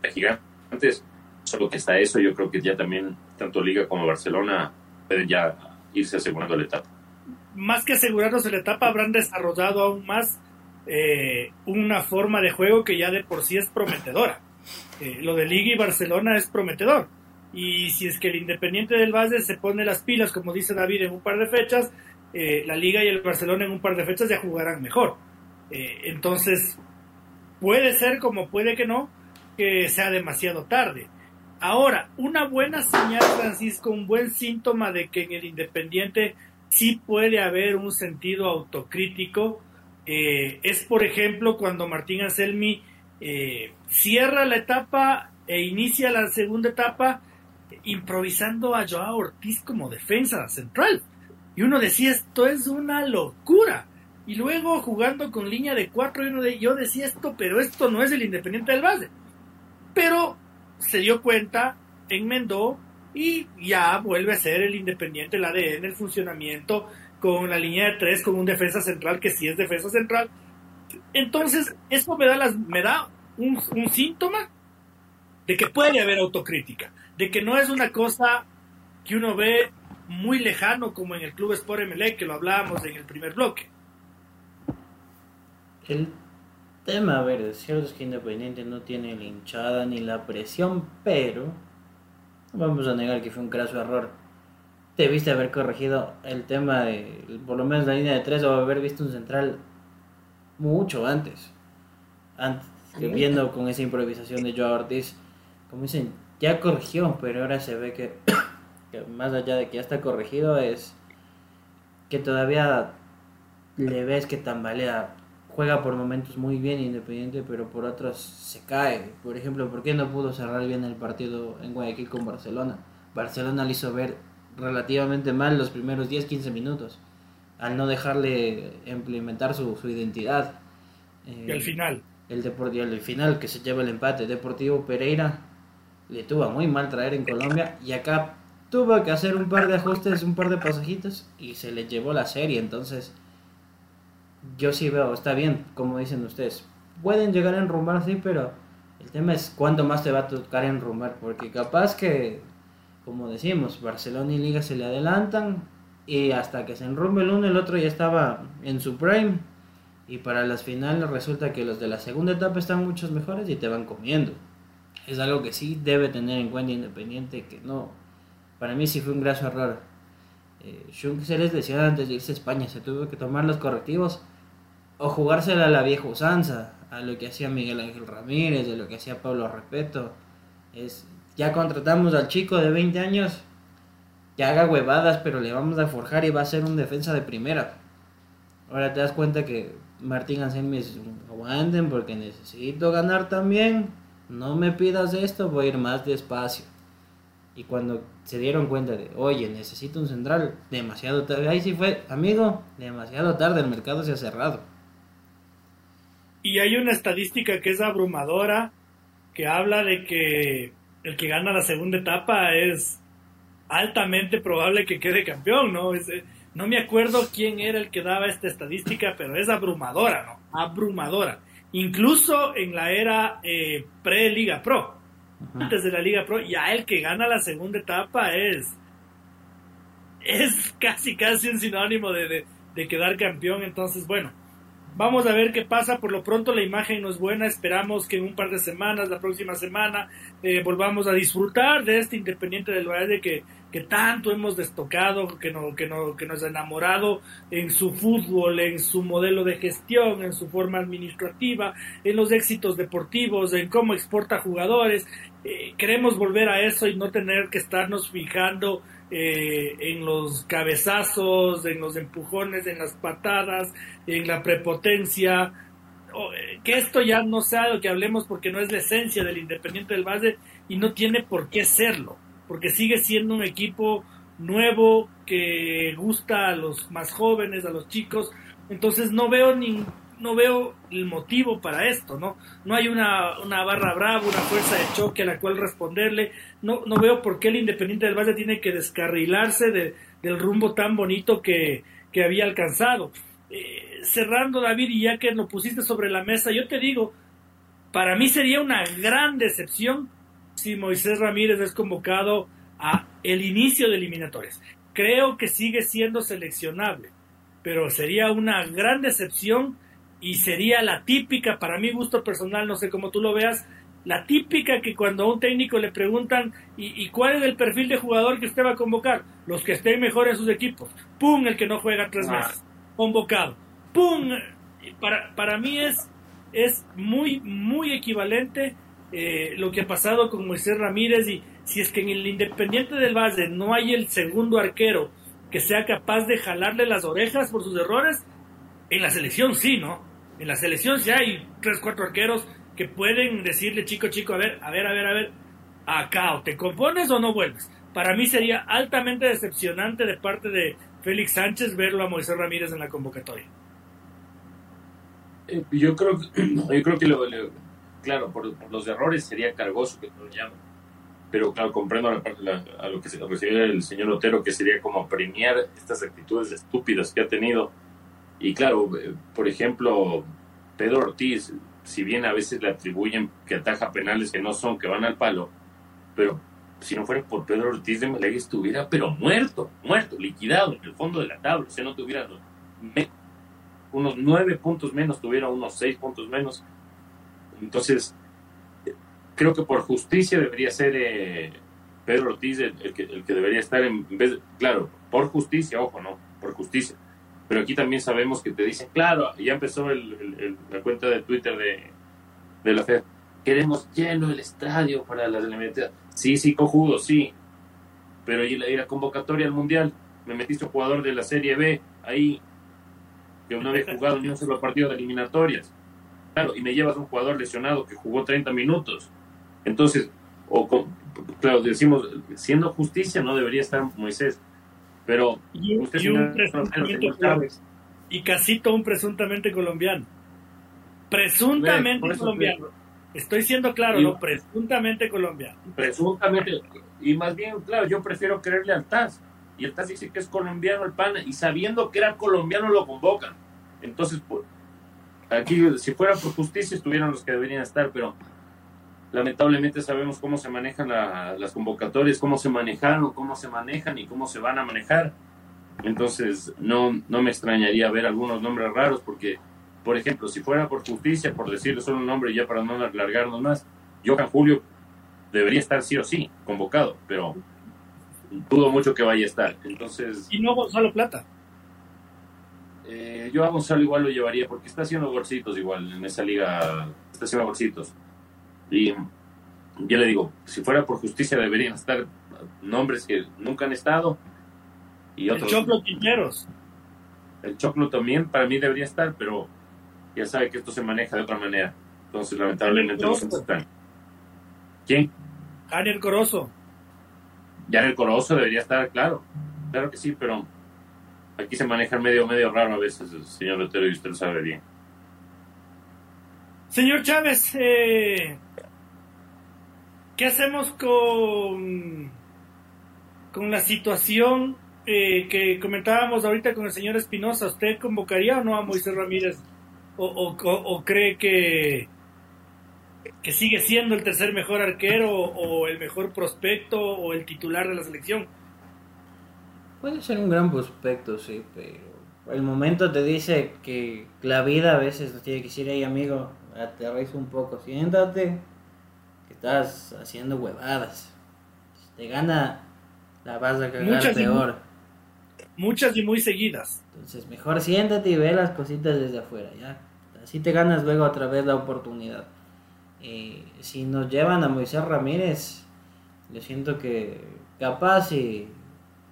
de gigantes. Solo que está eso, yo creo que ya también tanto Liga como Barcelona pueden ya irse asegurando la etapa. Más que asegurarnos la etapa, habrán desarrollado aún más eh, una forma de juego que ya de por sí es prometedora. Eh, lo de Liga y Barcelona es prometedor. Y si es que el Independiente del Valle se pone las pilas, como dice David, en un par de fechas, eh, la Liga y el Barcelona en un par de fechas ya jugarán mejor. entonces, Puede ser como puede que no, que sea demasiado tarde. Ahora, una buena señal, Francisco, un buen síntoma de que en el Independiente sí puede haber un sentido autocrítico, eh, es por ejemplo cuando Martín Anselmi eh, cierra la etapa e inicia la segunda etapa improvisando a Joao Ortiz como defensa central. Y uno decía, esto es una locura. Y luego jugando con línea de cuatro, yo decía esto, pero esto no es el Independiente del Valle. Pero se dio cuenta, enmendó y ya vuelve a ser el Independiente, el ADN, el funcionamiento con la línea de tres, con un defensa central que sí es defensa central. Entonces, eso me da, las, me da un, un síntoma de que puede haber autocrítica, de que no es una cosa que uno ve muy lejano como en el Club Sport MLE, que lo hablábamos en el primer bloque. El tema, a ver, es cierto es que Independiente no tiene la hinchada ni la presión, pero vamos a negar que fue un graso error. Debiste haber corregido el tema de, por lo menos la línea de tres, o haber visto un central mucho antes. Antes, viendo con esa improvisación de Joao Ortiz, como dicen, ya corrigió, pero ahora se ve que, que más allá de que ya está corregido, es que todavía le ves que tambalea juega por momentos muy bien Independiente, pero por otros se cae. Por ejemplo, ¿por qué no pudo cerrar bien el partido en Guayaquil con Barcelona? Barcelona le hizo ver relativamente mal los primeros 10-15 minutos, al no dejarle implementar su, identidad. y al final. El Deportivo, el final que se lleva el empate. Deportivo Pereira le tuvo muy mal traer en Colombia y acá tuvo que hacer un par de ajustes, un par de pasajitos y se le llevó la serie. Entonces, yo sí veo, está bien, como dicen ustedes. Pueden llegar a enrumbar, sí, pero el tema es cuánto más te va a tocar enrumbar, porque capaz que, como decimos, Barcelona y Liga se le adelantan y hasta que se enrumbe el uno, el otro ya estaba en su prime. Y para las finales resulta que los de la segunda etapa están muchos mejores y te van comiendo. Es algo que sí debe tener en cuenta Independiente, que no, para mí sí fue un graso error. Eh, se les decía antes de irse a España, se tuvo que tomar los correctivos o jugársela a la vieja usanza, a lo que hacía Miguel Ángel Ramírez, de lo que hacía Pablo Repeto. Es, ya contratamos al chico de 20 años que haga huevadas, pero le vamos a forjar y va a ser un defensa de primera. Ahora te das cuenta que Martín Anselmi es aguanten porque necesito ganar también. No me pidas esto, voy a ir más despacio. Y cuando se dieron cuenta de, oye, necesito un central, demasiado tarde. Ahí sí fue, amigo, demasiado tarde, el mercado se ha cerrado. Y hay una estadística que es abrumadora, que habla de que el que gana la segunda etapa es altamente probable que quede campeón, ¿no? Es, eh, no me acuerdo quién era el que daba esta estadística, pero es abrumadora, ¿no? Abrumadora. Incluso en la era eh, pre-Liga Pro, antes de la Liga Pro, ya el que gana la segunda etapa es, es casi, casi un sinónimo de, de quedar campeón. Entonces, bueno, Vamos a ver qué pasa. Por lo pronto la imagen no es buena. Esperamos que en un par de semanas, la próxima semana, eh, volvamos a disfrutar de este Independiente del Valle que, que tanto hemos destocado, que, no, que, no, que nos ha enamorado en su fútbol, en su modelo de gestión, en su forma administrativa, en los éxitos deportivos, en cómo exporta jugadores. Eh, queremos volver a eso y no tener que estarnos fijando eh, en los cabezazos, en los empujones, en las patadas, en la prepotencia. Eh, que esto ya no sea lo que hablemos porque no es la esencia del Independiente del Valle y no tiene por qué serlo, porque sigue siendo un equipo nuevo que gusta a los más jóvenes, a los chicos. Entonces no veo ningún no veo el motivo para esto, ¿no? No hay una, una, barra brava, una fuerza de choque a la cual responderle. No, no veo por qué el Independiente del Valle tiene que descarrilarse de, del rumbo tan bonito que, que había alcanzado. Eh, cerrando, David, y ya que lo pusiste sobre la mesa, yo te digo, para mí sería una gran decepción si Moisés Ramírez es convocado a el inicio de eliminatorias. Creo que sigue siendo seleccionable, pero sería una gran decepción y sería la típica, para mi gusto personal, no sé cómo tú lo veas, la típica que cuando a un técnico le preguntan ¿y, cuál es el perfil de jugador que usted va a convocar? Los que estén mejor en sus equipos. ¡Pum! El que no juega tres ah. meses. Convocado. ¡Pum! Para, para mí es, es muy, muy equivalente eh, lo que ha pasado con Moisés Ramírez y si es que en el Independiente del Valle no hay el segundo arquero que sea capaz de jalarle las orejas por sus errores, en la selección sí, ¿no? En la selección sí hay tres, cuatro arqueros que pueden decirle, chico, chico, a ver, a ver, a ver, a ver, acá, o te compones o no vuelves. Para mí sería altamente decepcionante de parte de Félix Sánchez verlo a Moisés Ramírez en la convocatoria. Eh, yo creo, yo creo que lo, claro, por, los errores sería cargoso que lo llamen. Pero claro, comprendo a, a lo que se refiere el señor Otero, que sería como premiar estas actitudes estúpidas que ha tenido y claro, eh, por ejemplo, Pedro Ortiz, si bien a veces le atribuyen que ataja penales que no son, que van al palo, pero si no fuera por Pedro Ortiz de Melegui estuviera, pero muerto, muerto, liquidado en el fondo de la tabla, o sea, no tuviera unos nueve puntos menos, tuviera unos seis puntos menos. Entonces, creo que por justicia debería ser eh, Pedro Ortiz el, que, el que debería estar en vez, claro, por justicia, ojo, no, por justicia pero aquí también sabemos que te dicen, claro, ya empezó el, la cuenta de Twitter de, de la FED, queremos lleno el estadio para las eliminatorias. Sí, sí, cojudo, sí. Pero y la, la, convocatoria al Mundial, me metiste un jugador de la Serie B ahí, que no había jugado ni un solo partido de eliminatorias. Claro, y me llevas un jugador lesionado que jugó 30 minutos. Entonces, o claro, decimos, siendo justicia, no debería estar Moisés. Pero y, usted un y Casito un presuntamente colombiano. Presuntamente colombiano. Estoy siendo claro, Y- ¿no? Presuntamente colombiano. presuntamente, y más bien, claro, yo prefiero creerle al TAS. Y el TAS dice que es colombiano el pana, y sabiendo que era colombiano lo convocan. Entonces, pues, aquí, si fuera por justicia, estuvieran los que deberían estar, pero lamentablemente sabemos cómo se manejan la- las convocatorias, cómo se manejaron, cómo se manejan y cómo se van a manejar. Entonces, no, no me extrañaría ver algunos nombres raros, porque, por ejemplo, si fuera por justicia, por decirle solo un nombre ya para no alargarnos más, Johan Julio debería estar sí o sí convocado, pero dudo mucho que vaya a estar. Entonces, Y no Gonzalo Plata. eh, yo a Gonzalo igual lo llevaría porque está haciendo golcitos igual en esa liga, está haciendo golcitos. Y yo le digo, si fuera por justicia deberían estar nombres que nunca han estado y El otros. Choclo Quinteros. El Choclo también para mí debería estar, pero ya sabe que esto se maneja de otra manera. Entonces, lamentablemente no se están. ¿Quién? Janier Corozo. Ya en el Corozo debería estar, claro. Claro que sí, pero aquí se maneja medio, medio raro a veces, señor Lotero, y usted lo sabe bien. Señor Chávez, eh, ¿qué hacemos con, con la situación eh, que comentábamos ahorita con el señor Espinosa? ¿Usted convocaría o no a Moisés Ramírez? ¿O, cree que, que sigue siendo el tercer mejor arquero o el mejor prospecto o el titular de la selección? Puede ser un gran prospecto, sí, pero el momento te dice que la vida a veces nos tiene que decir, amigo, aterriza un poco, siéntate, estás haciendo huevadas. Si te gana, la vas a cagar Muchas y peor. Muchas y muy seguidas. Entonces, mejor siéntate y ve las cositas desde afuera, ¿ya? Así te ganas luego otra vez la oportunidad. Eh, si nos llevan a Moisés Ramírez, yo siento que capaz y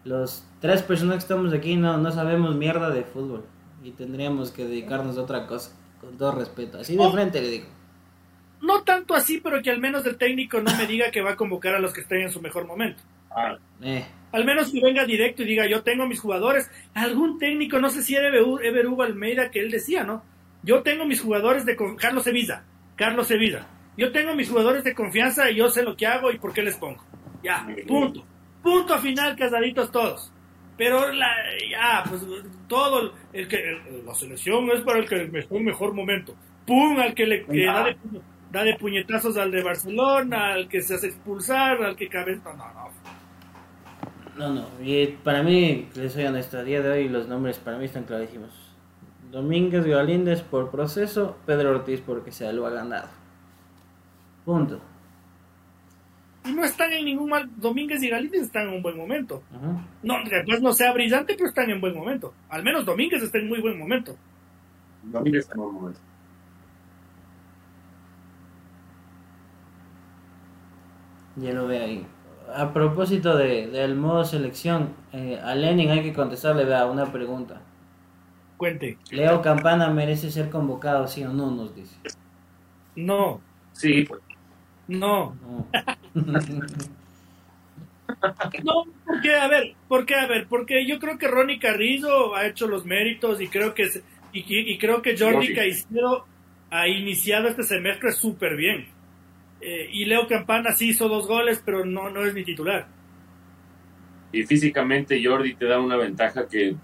los tres personas que estamos aquí no, no sabemos mierda de fútbol y tendríamos que dedicarnos a otra cosa, con todo respeto. Así de Oh. frente le digo. No tanto así, pero que al menos el técnico no me diga que va a convocar a los que estén en su mejor momento. Ah, Eh, Al menos que venga directo y diga, yo tengo mis jugadores. Algún técnico, no sé si era Eber Hugo Almeida, que él decía, ¿no? Yo tengo mis jugadores de... con- Carlos Sevilla. Carlos Sevilla. Yo tengo mis jugadores de confianza y yo sé lo que hago y por qué les pongo. Ya, punto. Punto final, casaditos todos. Pero la, ya, pues todo, el que, la selección es para el que en mejor momento. Pum, al que le que da, de, da de puñetazos al de Barcelona, al que se hace expulsar, al que cabe... No, no, no. no, no. Y para mí, les soy honesto, a día de hoy los nombres para mí están clarísimos. Domínguez Galíndez por proceso, Pedro Ortiz porque se lo ha ganado. Punto. Y no están en ningún mal. Domínguez y Galíndez están en un buen momento. Ajá. No, después no sea brillante, pero están en buen momento. Al menos Domínguez está en muy buen momento. Domínguez está en buen momento. Ya lo ve ahí. A propósito de, del modo selección, eh, a Lenin hay que contestarle vea, una pregunta. Cuente. Leo Campana merece ser convocado, sí o no, nos dice. No, Sí, pues, no. No. No, porque, a ver, porque, a ver, porque yo creo que Ronnie Carrillo ha hecho los méritos y creo que, y, y- y creo que Jordi Jordi. Caicedo ha iniciado este semestre súper bien. Eh, y Leo Campana sí hizo dos goles, pero no, no es ni titular. y físicamente Jordi te da una ventaja que,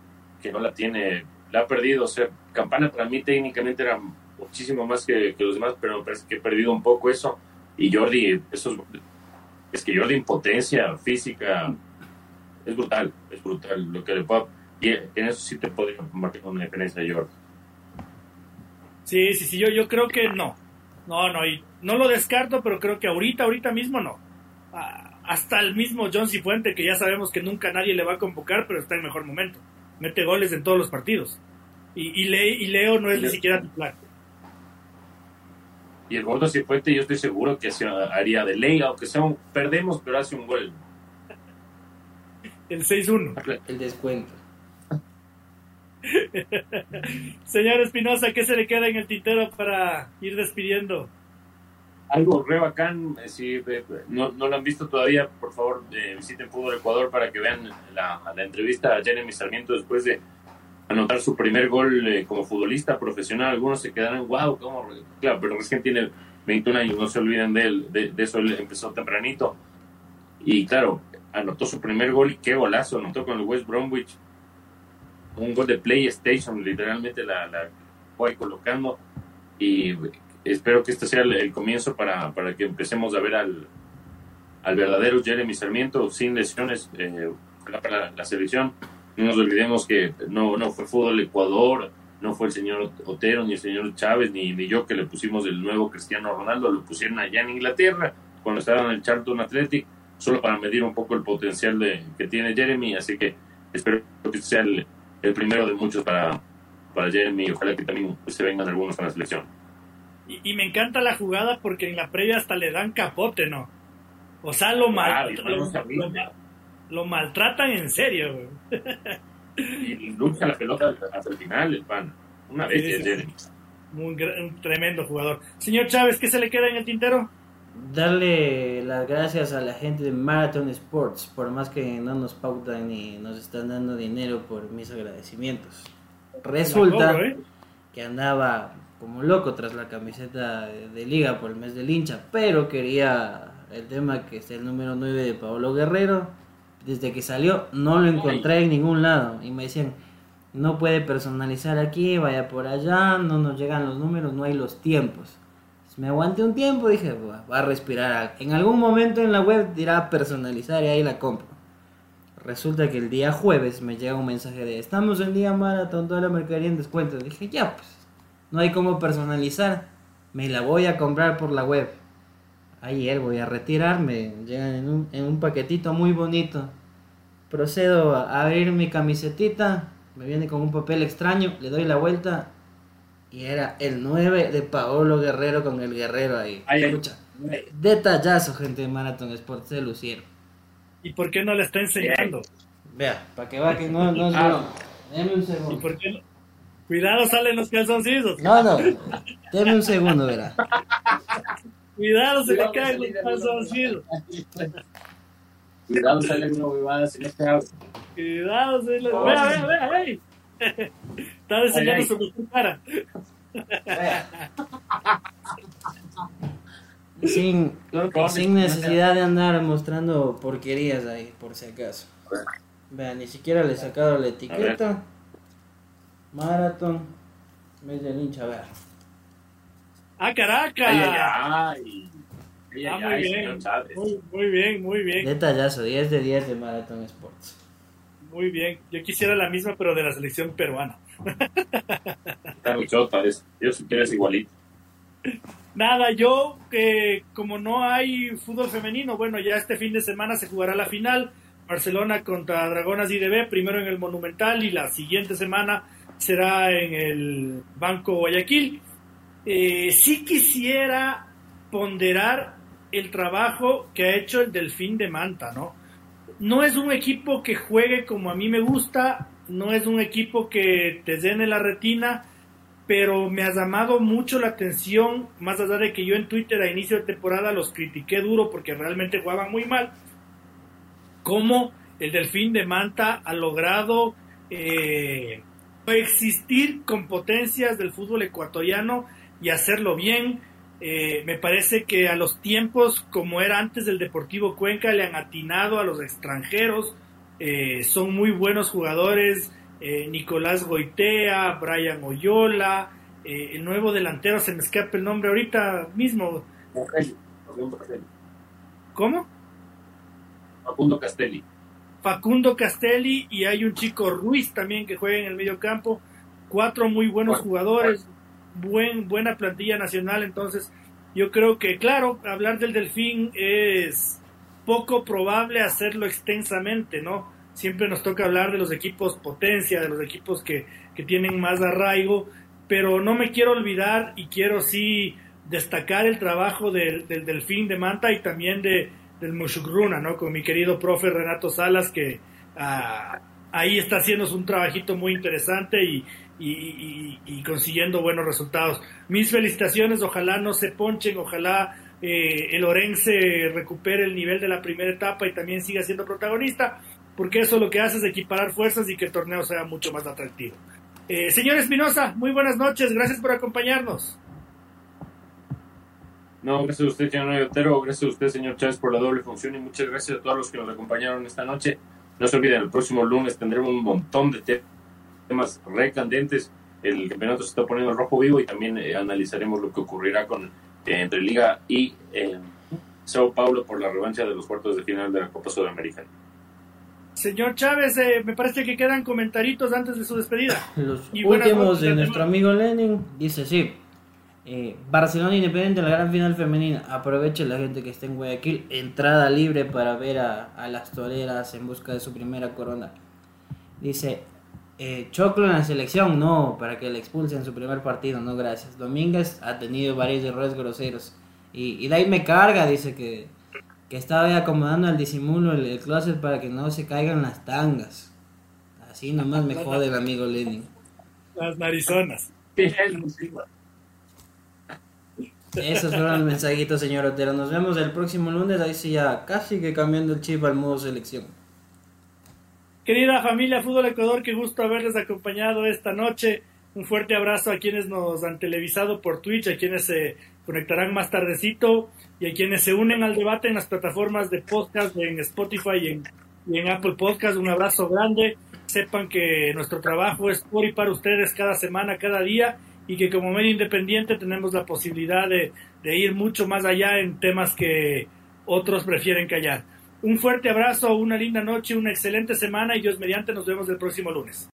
que no la tiene, la ha perdido. O sea, Campana para mí técnicamente era muchísimo más que, que los demás, pero me parece que he perdido un poco eso. Y Jordi, eso es, es que Jordi en potencia física es brutal, es brutal. Lo que le pueda, y en eso sí te podría marcar una diferencia de Jordi. Sí, sí, sí, yo, yo creo que no. No, no, y no lo descarto, pero creo que ahorita, ahorita mismo no. Ah, hasta el mismo John Cifuente, que ya sabemos que nunca nadie le va a convocar, pero está en mejor momento. Mete goles en todos los partidos. Y, y, Le- y Leo no es ni siquiera titular. Y el gordo Cifuente yo estoy seguro que se haría de ley, aunque sea un, perdemos, pero hace un gol. El 6-1. El descuento. Señor Espinosa, ¿qué se le queda en el tintero para ir despidiendo? algo re bacán. eh, Si eh, no, no lo han visto todavía, por favor, eh, visiten Fútbol Ecuador para que vean la, entrevista a Jeremy Sarmiento después de anotar su primer gol eh, como futbolista profesional. Algunos se quedarán, wow, ¿cómo? Claro, pero recién tiene 21 años, no se olviden de él, de, de eso él empezó tempranito. Y claro, anotó su primer gol y qué golazo, anotó con el West Bromwich. Un gol de PlayStation, literalmente la, la fue colocando. Y espero que este sea el, el comienzo para, para, que empecemos a ver al, al verdadero Jeremy Sarmiento sin lesiones eh, para la selección. No nos olvidemos que no, no fue fútbol Ecuador, no fue el señor Otero, ni el señor Chávez, ni, ni yo que le pusimos el nuevo Cristiano Ronaldo, lo pusieron allá en Inglaterra, cuando estaban en el Charlton Athletic, solo para medir un poco el potencial de, que tiene Jeremy, así que espero que sea el, el primero de muchos para, para Jeremy y ojalá que también se vengan algunos a la selección. Y, y, me encanta la jugada porque en la previa hasta le dan capote, ¿no? O sea, lo, mal, lo, lo, lo, maltratan en serio. y lucha la pelota hasta el final, el pan. Una vez sí, Jeremy. Un, un tremendo jugador. Señor Chávez, ¿qué se le queda en el tintero? Darle las gracias a la gente de Marathon Sports, por más que no nos pautan ni nos están dando dinero por mis agradecimientos. Resulta cobro, ¿eh? que andaba como loco tras la camiseta de, de, liga por el mes del hincha, pero quería el tema que es el número 9 de Pablo Guerrero. Desde que salió no lo encontré en ningún lado y me decían, no puede personalizar aquí, vaya por allá, no nos llegan los números, no hay los tiempos me aguanté un tiempo, dije, va a respirar. En algún momento en la web dirá personalizar y ahí la compro. Resulta que el día jueves me llega un mensaje de, estamos en día maratón, toda la mercadería en descuento. Dije, ya, pues, no hay cómo personalizar. Me la voy a comprar por la web. Ayer voy a retirarme, llegan en un, paquetito muy bonito. Procedo a abrir mi camisetita, me viene con un papel extraño, le doy la vuelta y era el 9 de Paolo Guerrero con el Guerrero ahí. Ay, Escucha, detallazo, gente de Marathon Sports, se lucieron. ¿Y por qué no le está enseñando? Vea, para que va que no, no es ah. Deme un segundo. ¿Y por qué no? Cuidado, salen los calzoncillos. No, no, deme un segundo, verá. Cuidado, se le caen los calzoncillos. Cuidado, salen una huevada sin este auto. Cuidado, se le... Vea, vea, vea, vea. Está enseñando su cara. Sin, sin necesidad de andar mostrando porquerías ahí, por si acaso. Vean, ni siquiera le he sacado la etiqueta. Marathon. Mes del hincha, vea. ¡Ah, caraca! Ay, ay, ay. Ah, muy, bien. Muy, muy bien, muy bien. Detallazo, 10 de 10 de Marathon Sports. Muy bien. Yo quisiera la misma, pero de la selección peruana. Está mucho, parece. Yo si quieres igualito. Nada, yo, eh, como no hay fútbol femenino, bueno, ya este fin de semana se jugará la final. Barcelona contra Dragonas IDB, primero en el Monumental y la siguiente semana será en el Banco Guayaquil. Eh, sí quisiera ponderar el trabajo que ha hecho el Delfín de Manta, ¿no? No es un equipo que juegue como a mí me gusta, no es un equipo que te llene la retina, pero me ha llamado mucho la atención, más allá de que yo en Twitter a inicio de temporada los critiqué duro porque realmente jugaban muy mal, cómo el Delfín de Manta ha logrado eh, existir con potencias del fútbol ecuatoriano y hacerlo bien, eh, me parece que a los tiempos como era antes del Deportivo Cuenca le han atinado a los extranjeros, eh, son muy buenos jugadores, eh, Nicolás Goitea, Brian Oyola, eh, el nuevo delantero, se me escapa el nombre ahorita mismo. ¿Cómo? Facundo Castelli. Facundo Castelli y hay un chico Ruiz también que juega en el medio campo, cuatro muy buenos jugadores buen, buena plantilla nacional, entonces yo creo que, claro, hablar del Delfín es poco probable hacerlo extensamente, ¿no? Siempre nos toca hablar de los equipos potencia, de los equipos que, que tienen más arraigo, pero no me quiero olvidar y quiero sí destacar el trabajo del, del Delfín de Manta y también de, del Mushugruna, ¿no? Con mi querido profe Renato Salas, que ah, ahí está haciendo un trabajito muy interesante y, y, y, consiguiendo buenos resultados. Mis felicitaciones, ojalá no se ponchen, ojalá eh, el Orense recupere el nivel de la primera etapa y también siga siendo protagonista, porque eso lo que hace es equiparar fuerzas y que el torneo sea mucho más atractivo. Eh, señor Espinosa, muy buenas noches, gracias por acompañarnos. No, gracias a usted, señor Otero, gracias a usted, señor Chávez, por la doble función y muchas gracias a todos los que nos acompañaron esta noche. No se olviden, el próximo lunes tendremos un montón de temas recandentes. El campeonato se está poniendo rojo vivo y también eh, analizaremos lo que ocurrirá con eh, entre Liga y eh, Sao Paulo por la revancha de los cuartos de final de la Copa Sudamericana. Señor Chávez, me parece que quedan comentaritos antes de su despedida. Los últimos de nuestro amigo Lenin dice sí. Barcelona Independiente, la gran final femenina. Aproveche la gente que está en Guayaquil. Entrada libre para ver a, a las toreras en busca de su primera corona. Dice, eh, Choclo en la selección, no, para que le expulsen su primer partido, no, gracias. Domínguez ha tenido varios errores groseros. Y, y de ahí me carga, dice que, que estaba acomodando al disimulo el, el, closet para que no se caigan las tangas. Así nomás me jode el amigo Lenin. Las narizonas. Esos fueron los mensajitos, señor Otero. Nos vemos el próximo lunes. Ahí sí ya casi que cambiando el chip al modo selección. Querida familia Fútbol Ecuador, qué gusto haberles acompañado esta noche. Un fuerte abrazo a quienes nos han televisado por Twitch, a quienes se conectarán más tardecito y a quienes se unen al debate en las plataformas de podcast, en Spotify y en, Apple Podcast. Un abrazo grande. Sepan que nuestro trabajo es por y para ustedes cada semana, cada día y que como medio independiente tenemos la posibilidad de ir mucho más allá en temas que otros prefieren callar. Un fuerte abrazo, una linda noche, una excelente semana y Dios mediante nos vemos el próximo lunes.